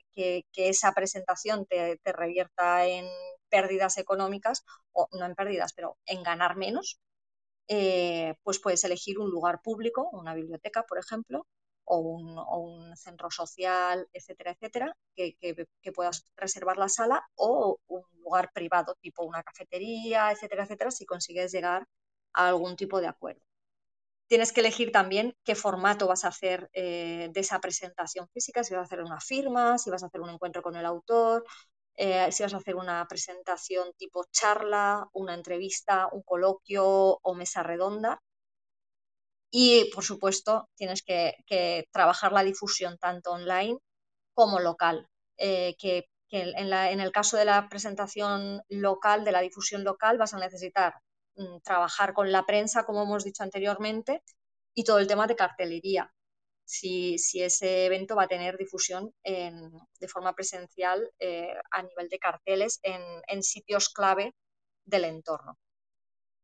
esa presentación te revierta en pérdidas económicas, o no en pérdidas, pero en ganar menos, eh, pues puedes elegir un lugar público, una biblioteca, por ejemplo, o un, o un centro social, etcétera, etcétera, que, que, que, puedas reservar la sala, o un lugar privado, tipo una cafetería, etcétera, etcétera, si consigues llegar a algún tipo de acuerdo. Tienes que elegir también qué formato vas a hacer eh, de esa presentación física, si vas a hacer una firma, si vas a hacer un encuentro con el autor, eh, si vas a hacer una presentación tipo charla, una entrevista, un coloquio o mesa redonda. Y, por supuesto, tienes que, trabajar la difusión tanto online como local. Eh, que, en, el caso de la presentación local, de la difusión local, vas a necesitar mm, trabajar con la prensa, como hemos dicho anteriormente, y todo el tema de cartelería si, si, ese evento va a tener difusión en, de forma presencial eh, a nivel de carteles en, en, sitios clave del entorno.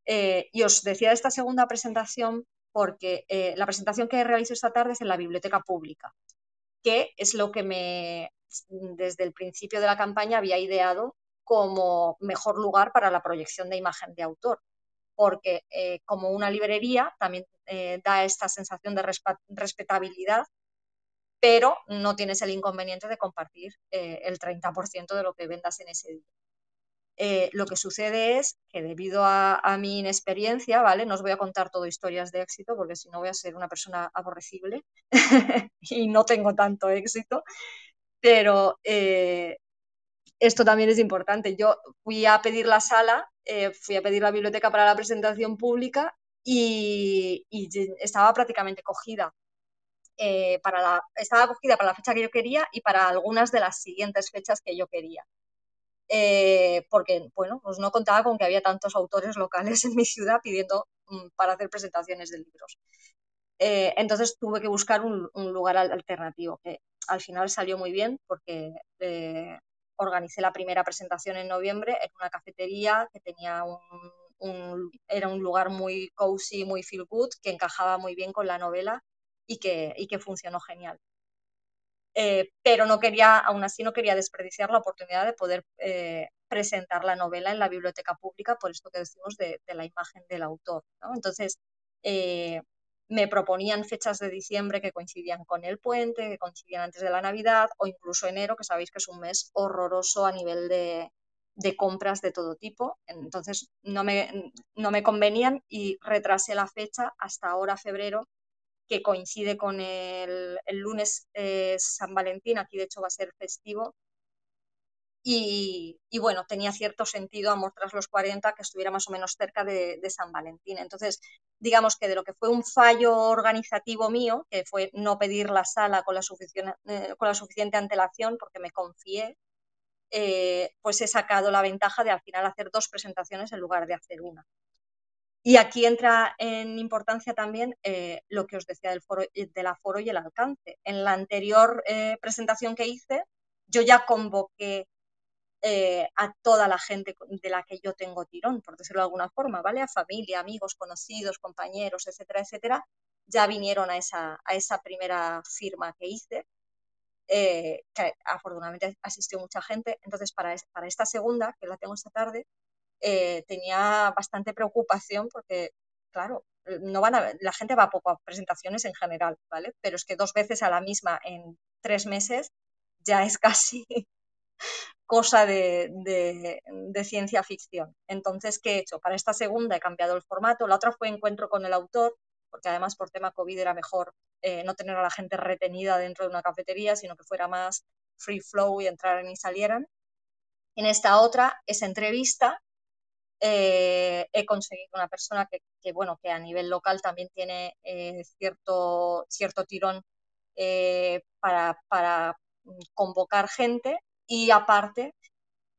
Eh, y os decía de esta segunda presentación porque eh, la presentación que realizo esta tarde es en la biblioteca pública, que es lo que me, desde el principio de la campaña había ideado como mejor lugar para la proyección de imagen de autor, porque eh, como una librería también eh, da esta sensación de respetabilidad, pero no tienes el inconveniente de compartir eh, el 30% de lo que vendas en ese día. Lo que sucede es que debido a, a, mi inexperiencia, ¿vale? No os voy a contar todo historias de éxito porque si no voy a ser una persona aborrecible (laughs) y no tengo tanto éxito, pero esto también es importante. Yo fui a pedir la sala, eh, fui a pedir la biblioteca para la presentación pública y, estaba prácticamente cogida. Eh, para la, estaba cogida para la fecha que yo quería y para algunas de las siguientes fechas que yo quería. Eh, porque, bueno, pues no contaba con que había tantos autores locales en mi ciudad pidiendo mm, para hacer presentaciones de libros. Entonces tuve que buscar un, lugar alternativo, que al final salió muy bien porque organicé la primera presentación en noviembre en una cafetería que tenía un, era un lugar muy cozy, muy feel good, que encajaba muy bien con la novela y que, y que funcionó genial. Eh, pero no quería, aún así no quería desperdiciar la oportunidad de poder eh, presentar la novela en la biblioteca pública, por esto que decimos de, la imagen del autor. Entonces, eh, me proponían fechas de diciembre que coincidían con el puente, que coincidían antes de la Navidad o incluso enero, que sabéis que es un mes horroroso a nivel de, de compras de todo tipo. Entonces no me, no me convenían y retrasé la fecha hasta ahora, febrero, que coincide con el, lunes eh, San Valentín, aquí de hecho va a ser festivo. Y, bueno, tenía cierto sentido, amor tras los 40, que estuviera más o menos cerca de, San Valentín. Entonces, digamos que de lo que fue un fallo organizativo mío, que fue no pedir la sala con la, suficiente, eh, con la suficiente antelación, porque me confié, eh, pues he sacado la ventaja de al final hacer dos presentaciones en lugar de hacer una. Y aquí entra en importancia también eh, lo que os decía del, foro, eh, del aforo y el alcance. En la anterior eh, presentación que hice, yo ya convoqué a toda la gente de la que yo tengo tirón, por decirlo de alguna forma, ¿vale? A familia, amigos, conocidos, compañeros, etcétera, etcétera, ya vinieron a esa, a esa primera firma que hice, que afortunadamente asistió mucha gente. Entonces, para, para esta segunda, que la tengo esta tarde, eh, tenía bastante preocupación porque, claro, no van a, la gente va poco a presentaciones en general, ¿vale? Pero es que dos veces a la misma en tres meses ya es (laughs) casi cosa de, ciencia ficción. Entonces, ¿qué he hecho? Para esta segunda he cambiado el formato. La otra fue encuentro con el autor, porque además por tema COVID era mejor eh, no tener a la gente retenida dentro de una cafetería, sino que fuera más free flow y entraran y salieran. En esta otra es entrevista eh, he conseguido una persona que, bueno, que a nivel local también tiene eh, cierto, cierto tirón para, para, convocar gente y aparte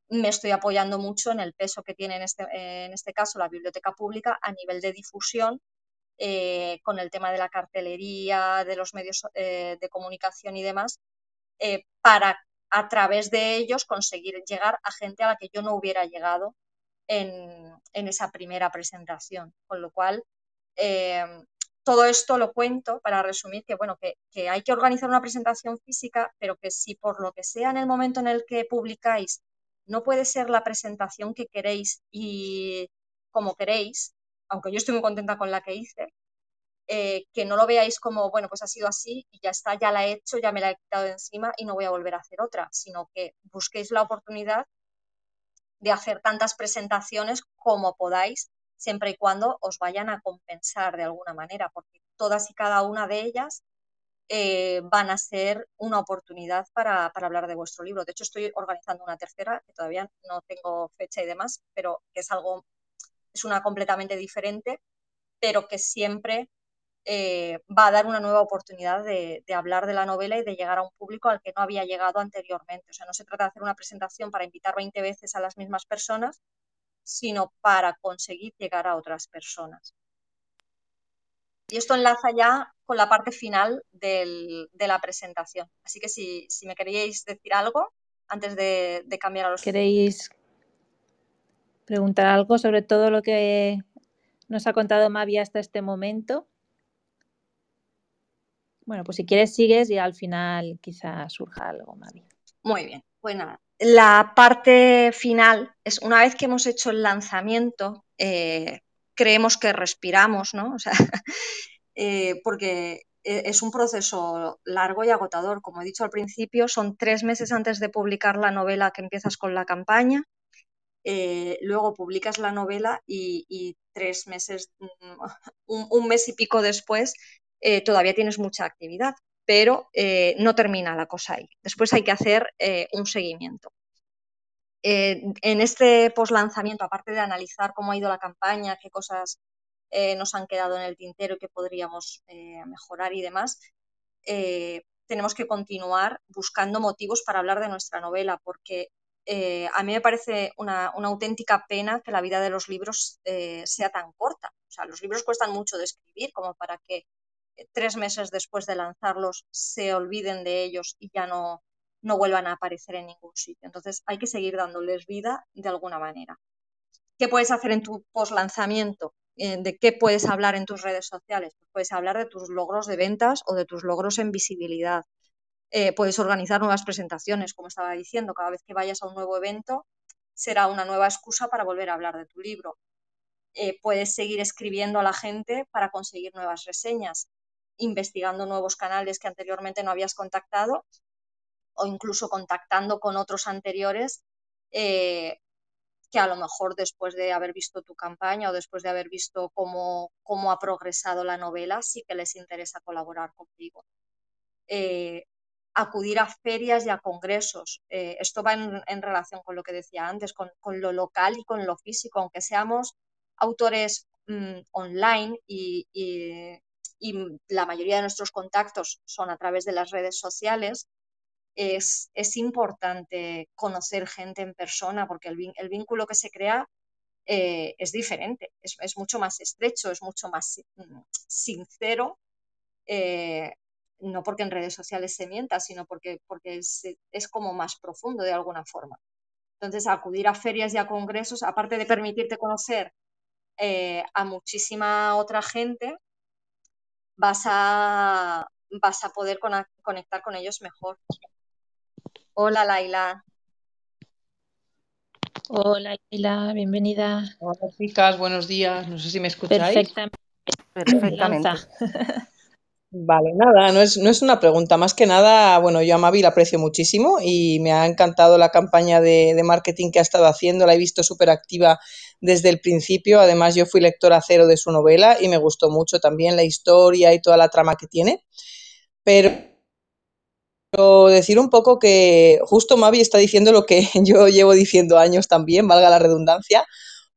me estoy apoyando mucho en el peso que tiene en este, en este caso la biblioteca pública a nivel de difusión con el tema de la cartelería, de los medios de comunicación y demás, para a través de ellos conseguir llegar a gente a la que yo no hubiera llegado en, esa primera presentación. Con lo cual, eh, todo esto lo cuento para resumir que, bueno, que, hay que organizar una presentación física, pero que si por lo que sea en el momento en el que publicáis no puede ser la presentación que queréis y como queréis, aunque yo estoy muy contenta con la que hice, eh, que no lo veáis como, bueno, pues ha sido así y ya está, ya la he hecho, ya me la he quitado de encima y no voy a volver a hacer otra, sino que busquéis la oportunidad de hacer tantas presentaciones como podáis, siempre y cuando os vayan a compensar de alguna manera, porque todas y cada una de ellas eh, van a ser una oportunidad para, hablar de vuestro libro. De hecho, estoy organizando una tercera, que todavía no tengo fecha y demás, pero que es algo, es una completamente diferente, pero que siempre eh, va a dar una nueva oportunidad de, hablar de la novela y de llegar a un público al que no había llegado anteriormente. O sea, no se trata de hacer una presentación para invitar 20 veces a las mismas personas, sino para conseguir llegar a otras personas. Y esto enlaza ya con la parte final de la presentación. Así que si, me queríais decir algo antes de, de cambiar a los... ¿Queréis preguntar algo sobre todo lo que nos ha contado Mavi hasta este momento? Bueno, pues si quieres sigues y al final quizás surja algo, Mavi. Muy bien, pues nada. La parte final es una vez que hemos hecho el lanzamiento, eh, creemos que respiramos, ¿no? (laughs) O sea, eh, porque e, es un proceso largo y agotador. Como he dicho al principio, son tres meses antes de publicar la novela que empiezas con la campaña. Eh, luego publicas la novela y, tres meses, mm, (laughs) un, mes y pico después, todavía tienes mucha actividad, pero eh, no termina la cosa ahí. Después hay que hacer eh, un seguimiento. en este poslanzamiento, aparte de analizar cómo ha ido la campaña, qué cosas nos han quedado en el tintero y qué podríamos mejorar y demás, tenemos que continuar buscando motivos para hablar de nuestra novela, porque a mí me parece una, una, auténtica pena que la vida de los libros sea tan corta. O sea, los libros cuestan mucho de escribir como para que tres meses después de lanzarlos se olviden de ellos y ya no, no vuelvan a aparecer en ningún sitio. Entonces hay que seguir dándoles vida de alguna manera. ¿Qué puedes hacer en tu post lanzamiento? eh, de qué puedes hablar en tus redes sociales. Pues puedes hablar de tus logros de ventas o de tus logros en visibilidad. Eh, puedes organizar nuevas presentaciones, como estaba diciendo, cada vez que vayas a un nuevo evento será una nueva excusa para volver a hablar de tu libro. Eh, puedes seguir escribiendo a la gente para conseguir nuevas reseñas, investigando nuevos canales que anteriormente no habías contactado o incluso contactando con otros anteriores eh, que a lo mejor después de haber visto tu campaña o después de haber visto cómo, cómo ha progresado la novela, sí que les interesa colaborar contigo. Eh, acudir a ferias y a congresos. Eh, esto va en, relación con lo que decía antes, con, lo local y con lo físico, aunque seamos autores mm, online y, la mayoría de nuestros contactos son a través de las redes sociales, es, importante conocer gente en persona porque el, vínculo que se crea eh, es diferente, es, mucho más estrecho, es mucho más mm, sincero, eh, no porque en redes sociales se mienta, sino porque, porque es, como más profundo de alguna forma. Entonces, acudir a ferias y a congresos, aparte de permitirte conocer eh, a muchísima otra gente, vas a, vas a poder conectar con ellos mejor. Hola, Laila. Hola, Laila, bienvenida. Hola, chicas, buenos días. No sé si me escucháis. Perfectamente. Perfectamente. (laughs) Vale, nada, no es, no es una pregunta. Más que nada, bueno, yo a Mavi la aprecio muchísimo y me ha encantado la campaña de, de marketing que ha estado haciendo. La he visto súper activa desde el principio. Además, yo fui lectora cero de su novela y me gustó mucho también la historia y toda la trama que tiene. Pero decir un poco que justo Mavi está diciendo lo que (laughs) yo llevo diciendo años también, valga la redundancia,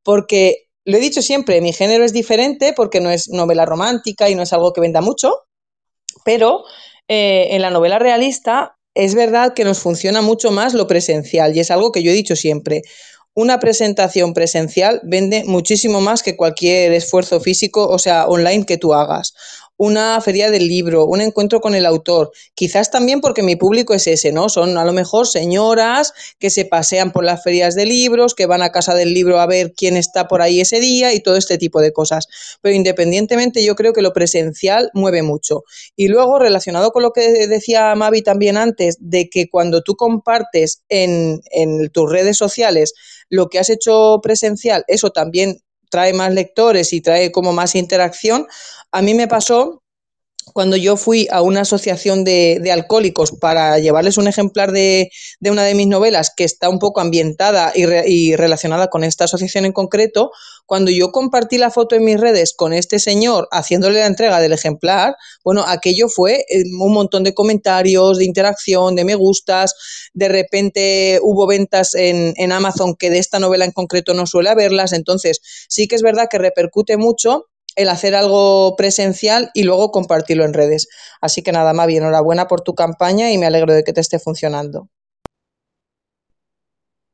porque lo he dicho siempre, mi género es diferente porque no es novela romántica y no es algo que venda mucho, pero eh, en la novela realista es verdad que nos funciona mucho más lo presencial y es algo que yo he dicho siempre. Una presentación presencial vende muchísimo más que cualquier esfuerzo físico, o sea, online que tú hagas una feria del libro, un encuentro con el autor. Quizás también porque mi público es ese, ¿no? Son a lo mejor señoras que se pasean por las ferias de libros, que van a casa del libro a ver quién está por ahí ese día y todo este tipo de cosas. Pero independientemente, yo creo que lo presencial mueve mucho. Y luego, relacionado con lo que decía Mavi también antes, de que cuando tú compartes en, en tus redes sociales lo que has hecho presencial, eso también trae más lectores y trae como más interacción. A mí me pasó cuando yo fui a una asociación de, alcohólicos para llevarles un ejemplar de, una de mis novelas que está un poco ambientada y, relacionada con esta asociación en concreto, cuando yo compartí la foto en mis redes con este señor haciéndole la entrega del ejemplar, bueno, aquello fue eh, un montón de comentarios, de interacción, de me gustas, de repente hubo ventas en, en Amazon que de esta novela en concreto no suele haberlas, entonces sí que es verdad que repercute mucho el hacer algo presencial y luego compartirlo en redes. Así que nada, Mavi, enhorabuena por tu campaña y me alegro de que te esté funcionando.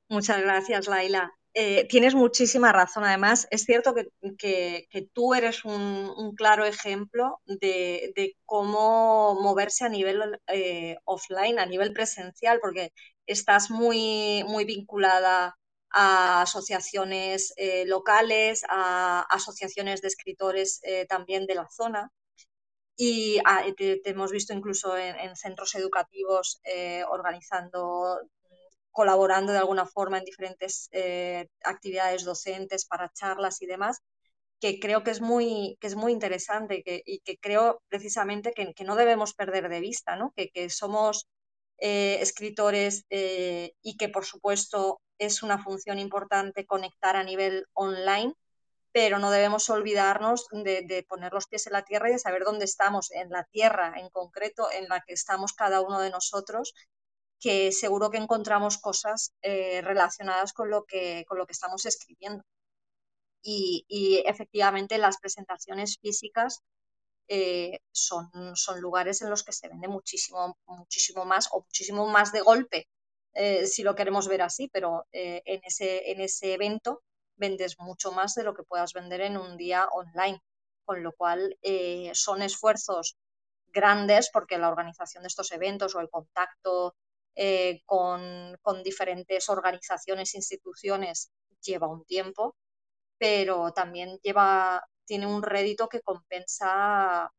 Muchas gracias, Laila. Eh, tienes muchísima razón. Además, es cierto que, tú eres un, claro ejemplo de, cómo moverse a nivel eh, offline, a nivel presencial, porque estás muy, muy vinculada a asociaciones eh, locales, a asociaciones de escritores eh, también de la zona. Y ah, te, hemos visto incluso en, centros educativos eh, organizando, colaborando de alguna forma en diferentes actividades docentes para charlas y demás, que creo que es muy, que es muy interesante y que creo precisamente que, no debemos perder de vista, ¿no? que, que somos escritores y que por supuesto es una función importante conectar a nivel online, pero no debemos olvidarnos de, poner los pies en la tierra y de saber dónde estamos, en la tierra en concreto, en la que estamos cada uno de nosotros, que seguro que encontramos cosas eh, relacionadas con lo, que, con lo que estamos escribiendo. Y, efectivamente las presentaciones físicas eh, son, son lugares en los que se vende muchísimo, muchísimo más o muchísimo más de golpe eh, si lo queremos ver así, pero eh, en, ese, en ese evento vendes mucho más de lo que puedas vender en un día online, con lo cual eh, son esfuerzos grandes porque la organización de estos eventos o el contacto con, con diferentes organizaciones, instituciones, lleva un tiempo, pero también lleva tiene un rédito que compensa,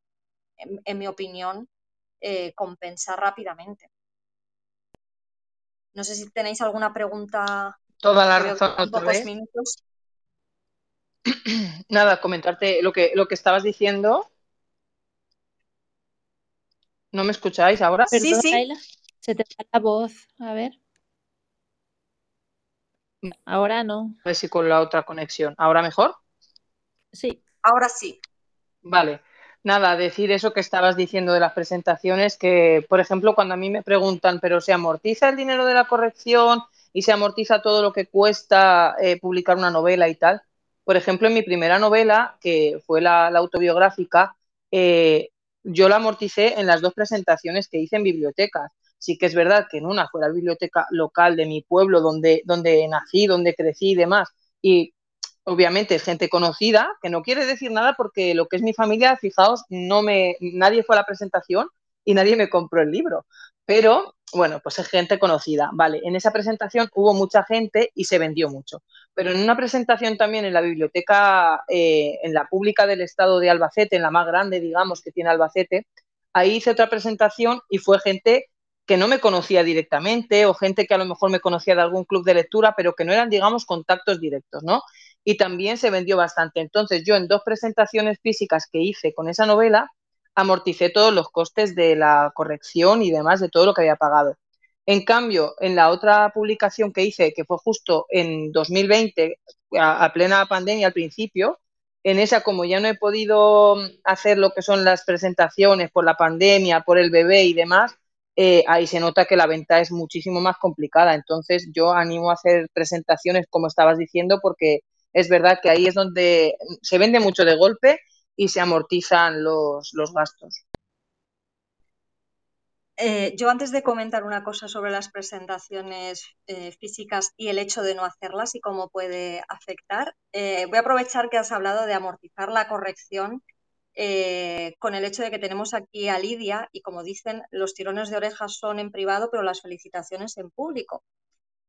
en, mi opinión, eh, compensa rápidamente. No sé si tenéis alguna pregunta. Toda la razón otra vez. Minutos. (clears throat) Nada, comentarte lo que, lo que estabas diciendo. ¿No me escucháis ahora? sí, sí. se te da la voz. A ver. Ahora no. A ver si con la otra conexión. ¿Ahora mejor? Sí. Ahora sí. Vale. Nada, decir eso que estabas diciendo de las presentaciones, que, por ejemplo, cuando a mí me preguntan, pero ¿se amortiza el dinero de la corrección y se amortiza todo lo que cuesta eh, publicar una novela y tal? Por ejemplo, en mi primera novela, que fue la, autobiográfica, eh, yo la amorticé en las dos presentaciones que hice en bibliotecas. Sí que es verdad que en una fue la biblioteca local de mi pueblo, donde, donde nací, donde crecí y demás, y obviamente gente conocida, que no quiere decir nada porque lo que es mi familia, fijaos, no me, nadie fue a la presentación y nadie me compró el libro. Pero, bueno, pues es gente conocida. Vale, en esa presentación hubo mucha gente y se vendió mucho. Pero en una presentación también en la biblioteca, eh, en la pública del estado de Albacete, en la más grande, digamos, que tiene Albacete, ahí hice otra presentación y fue gente que no me conocía directamente o gente que a lo mejor me conocía de algún club de lectura, pero que no eran, digamos, contactos directos, ¿no? Y también se vendió bastante. Entonces yo en dos presentaciones físicas que hice con esa novela amorticé todos los costes de la corrección y demás de todo lo que había pagado. En cambio, en la otra publicación que hice, que fue justo en 2020, a, plena pandemia al principio, en esa, como ya no he podido hacer lo que son las presentaciones por la pandemia, por el bebé y demás, eh, ahí se nota que la venta es muchísimo más complicada. Entonces, yo animo a hacer presentaciones, como estabas diciendo, porque es verdad que ahí es donde se vende mucho de golpe y se amortizan los, gastos. Eh, yo antes de comentar una cosa sobre las presentaciones eh, físicas y el hecho de no hacerlas y cómo puede afectar, eh, voy a aprovechar que has hablado de amortizar la corrección con el hecho de que tenemos aquí a Lidia y como dicen, los tirones de orejas son en privado, pero las felicitaciones en público.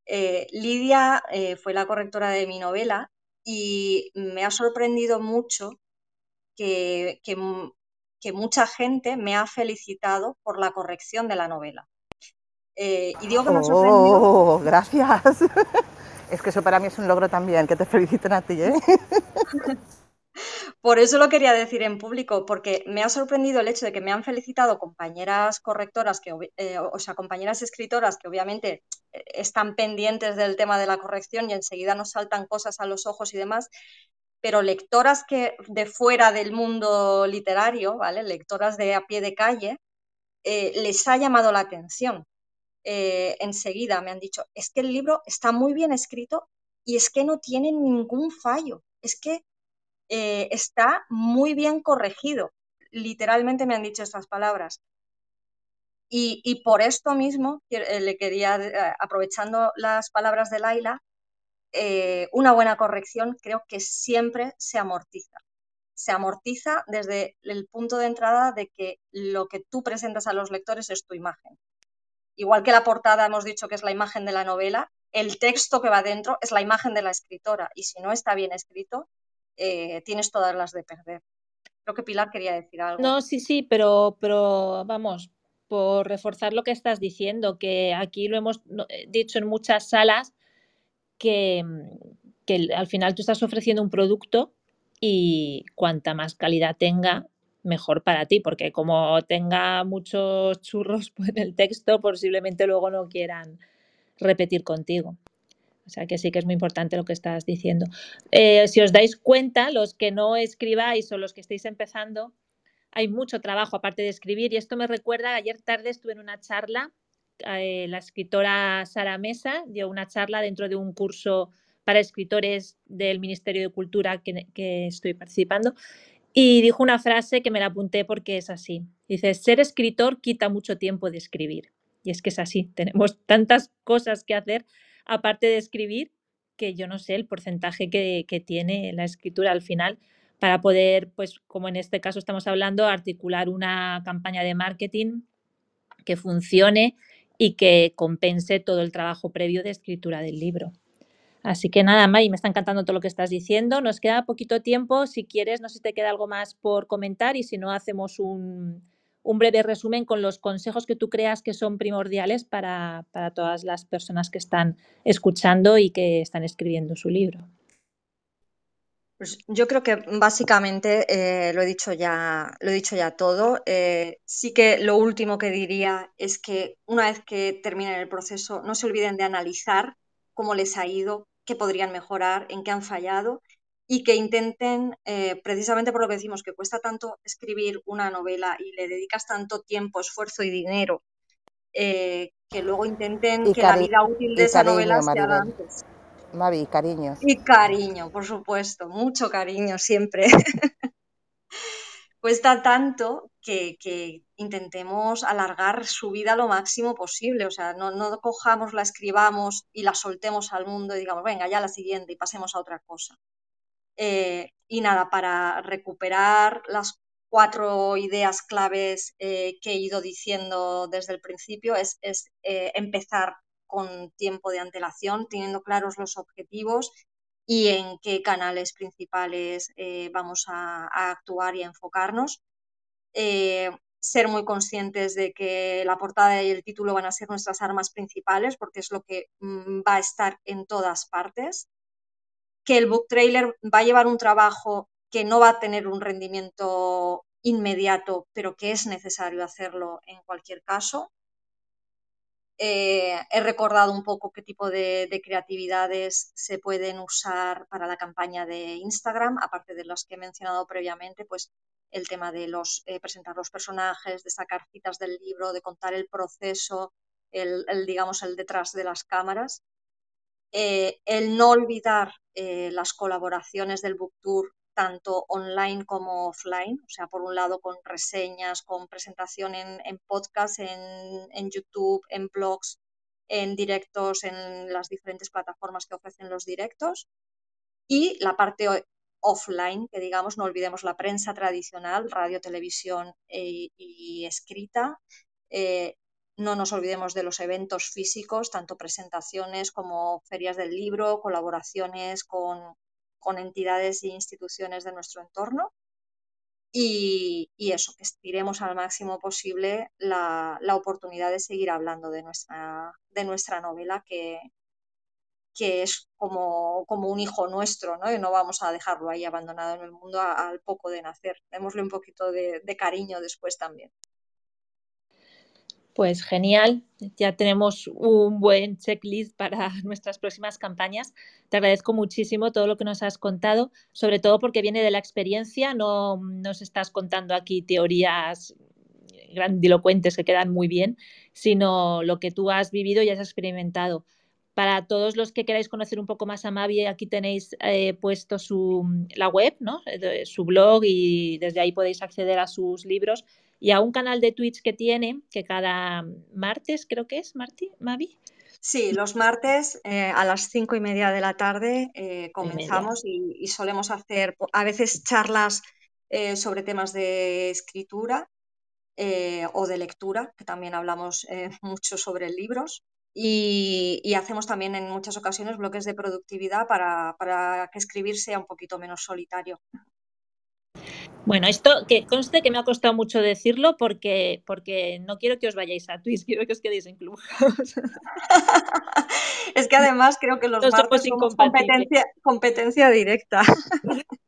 Lidia fue la correctora de mi novela y me ha sorprendido mucho que, mucha gente me ha felicitado por la corrección de la novela. Eh, y digo que me ha sorprendido. Oh, gracias. (laughs) Es que eso para mí es un logro también, que te feliciten a ti, ¿eh? (laughs) Por eso lo quería decir en público, porque me ha sorprendido el hecho de que me han felicitado compañeras correctoras, que, eh, o sea, compañeras escritoras que obviamente eh, están pendientes del tema de la corrección y enseguida nos saltan cosas a los ojos y demás, pero lectoras que de fuera del mundo literario, ¿vale? Lectoras de a pie de calle, eh, les ha llamado la atención. enseguida me han dicho, es que el libro está muy bien escrito y es que no tiene ningún fallo. Es que eh, está muy bien corregido. Literalmente me han dicho estas palabras. Y, por esto mismo eh, le quería, eh, aprovechando las palabras de Laila, una buena corrección creo que siempre se amortiza. Se amortiza desde el punto de entrada de que lo que tú presentas a los lectores es tu imagen. Igual que la portada hemos dicho que es la imagen de la novela, el texto que va dentro es la imagen de la escritora y si no está bien escrito, eh, tienes todas las de perder. Creo que Pilar quería decir algo. No, sí, sí, pero, pero vamos, por reforzar lo que estás diciendo, que aquí lo hemos eh, dicho en muchas salas, que, que al final tú estás ofreciendo un producto y cuanta más calidad tenga, mejor para ti, porque como tenga muchos churros (laughs) en el texto, posiblemente luego no quieran repetir contigo. O sea que sí que es muy importante lo que estás diciendo. Eh, si os dais cuenta, los que no escribáis o los que estéis empezando, hay mucho trabajo aparte de escribir. Y esto me recuerda, ayer tarde estuve en una charla, eh, la escritora Sara Mesa dio una charla dentro de un curso para escritores del Ministerio de Cultura que, que estoy participando. Y dijo una frase que me la apunté porque es así. Dice, ser escritor quita mucho tiempo de escribir. Y es que es así, tenemos tantas cosas que hacer aparte de escribir, que yo no sé el porcentaje que, tiene la escritura al final para poder, pues como en este caso estamos hablando, articular una campaña de marketing que funcione y que compense todo el trabajo previo de escritura del libro. Así que nada, May, me está encantando todo lo que estás diciendo. Nos queda poquito tiempo. Si quieres, no sé si te queda algo más por comentar y si no, hacemos un, un breve resumen con los consejos que tú creas que son primordiales para, para todas las personas que están escuchando y que están escribiendo su libro. Pues yo creo que básicamente eh, lo he dicho ya, lo he dicho ya todo. Eh, sí que lo último que diría es que una vez que terminen el proceso, no se olviden de analizar cómo les ha ido, qué podrían mejorar, en qué han fallado y que intenten, eh, precisamente por lo que decimos, que cuesta tanto escribir una novela y le dedicas tanto tiempo, esfuerzo y dinero, que luego intenten que la vida útil de esa novela sea antes. Mavi, cariño. Y cariño, por supuesto, mucho cariño siempre. (laughs) Cuesta tanto que, intentemos alargar su vida lo máximo posible. O sea, no, no cojamos, la escribamos y la soltemos al mundo y digamos, venga, ya la siguiente y pasemos a otra cosa. Eh, y nada, para recuperar las cuatro ideas claves eh, que he ido diciendo desde el principio es, eh, empezar con tiempo de antelación, teniendo claros los objetivos y en qué canales principales eh, vamos a, actuar y a enfocarnos. Eh, ser muy conscientes de que la portada y el título van a ser nuestras armas principales porque es lo que mm, va a estar en todas partes. Que el book trailer va a llevar un trabajo que no va a tener un rendimiento inmediato, pero que es necesario hacerlo en cualquier caso. Eh, he recordado un poco qué tipo de, creatividades se pueden usar para la campaña de Instagram, aparte de las que he mencionado previamente, pues el tema de los eh, presentar los personajes, de sacar citas del libro, de contar el proceso, el, digamos el detrás de las cámaras. Eh, el no olvidar las colaboraciones del book tour tanto online como offline, o sea, por un lado con reseñas, con presentación en, podcast, en, YouTube, en blogs, en directos, en las diferentes plataformas que ofrecen los directos. Y la parte offline, que digamos, no olvidemos la prensa tradicional, radio, televisión e, y escrita. Eh, no nos olvidemos de los eventos físicos, tanto presentaciones como ferias del libro, colaboraciones con, con entidades e instituciones de nuestro entorno. Y, eso, que estiremos al máximo posible la, oportunidad de seguir hablando de nuestra, de nuestra novela, que, que es como, como, un hijo nuestro, ¿no? Y no vamos a dejarlo ahí abandonado en el mundo al poco de nacer. Démosle un poquito de cariño después también. Pues genial, ya tenemos un buen checklist para (laughs) nuestras próximas campañas. Te agradezco muchísimo todo lo que nos has contado, sobre todo porque viene de la experiencia, no nos estás contando aquí teorías grandilocuentes que quedan muy bien, sino lo que tú has vivido y has experimentado. Para todos los que queráis conocer un poco más a Mavi, aquí tenéis eh, puesto la web, ¿no? Eh, su blog y desde ahí podéis acceder a sus libros y a un canal de Twitch que tiene, que cada martes creo que es, Marti, Mavi. Sí, los martes eh, a las cinco y media de la tarde eh, comenzamos y, solemos hacer a veces charlas eh, sobre temas de escritura o de lectura, que también hablamos (laughs) mucho sobre libros. Y, y, hacemos también en muchas ocasiones bloques de productividad para, para que escribir sea un poquito menos solitario. Bueno, esto que conste que me ha costado mucho decirlo porque, porque no quiero que os vayáis a Twitch, (laughs) quiero que os quedéis en Clubhouse. (laughs) es que además creo que los no somos competencia, competencia directa. (laughs)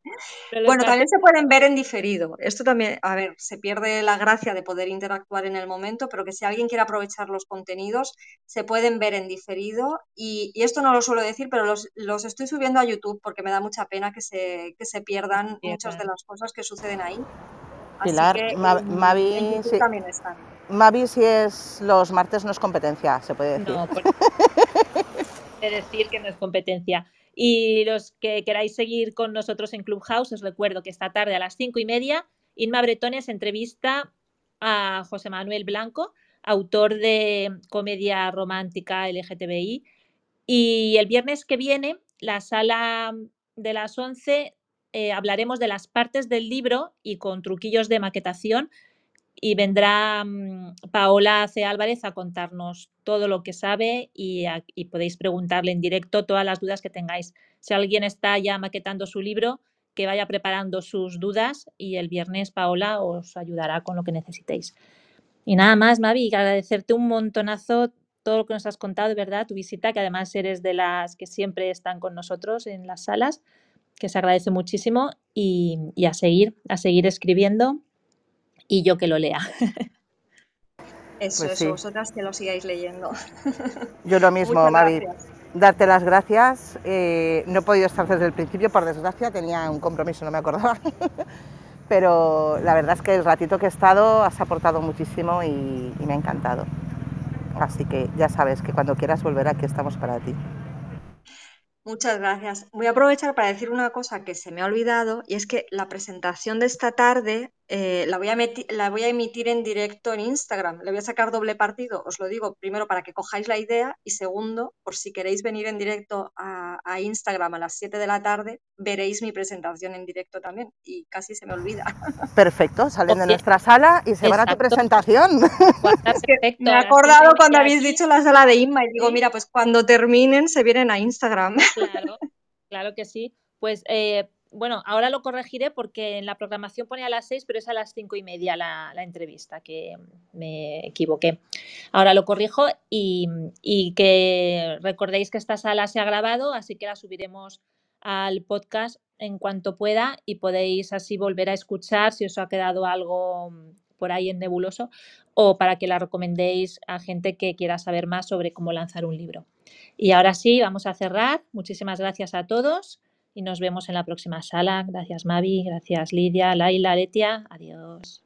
bueno, también se pueden ver en diferido. Esto también, a ver, se pierde la gracia de poder interactuar en el momento, pero que si alguien quiere aprovechar los contenidos, se pueden ver en diferido. Y, esto no lo suelo decir, pero los, estoy subiendo a YouTube porque me da mucha pena que se, que se pierdan muchas de las cosas que suceden ahí. Pilar, Mavi, sí. Mavi, si es los martes no es competencia, se puede decir. No, (laughs) decir que no es competencia. Y los que queráis seguir con nosotros en Clubhouse, os recuerdo que esta tarde a las cinco y media, Inma Bretones entrevista a José Manuel Blanco, autor de comedia romántica LGTBI. Y el viernes que viene, la sala de las 11, eh, hablaremos de las partes del libro y con truquillos de maquetación y vendrá mm, Paola C. Álvarez a contarnos todo lo que sabe y, podéis preguntarle en directo todas las dudas que tengáis. Si alguien está ya maquetando su libro, que vaya preparando sus dudas y el viernes Paola os ayudará con lo que necesitéis. Y nada más, Mavi, agradecerte un montonazo todo lo que nos has contado, verdad, tu visita, que además eres de las que siempre están con nosotros en las salas, que se agradece muchísimo y, y a seguir, a seguir escribiendo y yo que lo lea. Eso, pues eso, vosotras que lo sigáis leyendo. (laughs) Yo lo mismo, Mavi. Darte las gracias. Eh, no he podido estar desde el principio, por desgracia, tenía un compromiso, no me acordaba. (laughs) Pero la verdad es que el ratito que he estado has aportado muchísimo y, y me ha encantado. Así que ya sabes que cuando quieras volver aquí estamos para ti. Muchas gracias. Voy a aprovechar para decir una cosa que se me ha olvidado y es que la presentación de esta tarde eh, la, voy a la, voy a emitir en directo en Instagram. Le voy a sacar doble partido, os lo digo, primero para que cojáis la idea y segundo, por si queréis venir en directo a, Instagram a las 7 de la tarde, veréis mi presentación en directo también y casi se me olvida. (laughs) Perfecto, salen de nuestra sala y se van a tu presentación. (laughs) me he acordado cuando habéis dicho la sala de Inma y digo, mira, pues cuando terminen se vienen a Instagram. Claro, claro que sí. Pues eh, bueno, ahora lo corregiré porque en la programación pone a las seis, pero es a las cinco y media la, entrevista, que me equivoqué. Ahora lo corrijo y, y, que recordéis que esta sala se ha grabado, así que la subiremos al podcast en cuanto pueda y podéis así volver a escuchar si os ha quedado algo por ahí en nebuloso o para que la recomendéis a gente que quiera saber más sobre cómo lanzar un libro. Y ahora sí, vamos a cerrar. Muchísimas gracias a todos y nos vemos en la próxima sala. Gracias Mavi, gracias Lidia, Laila, Letia. Adiós.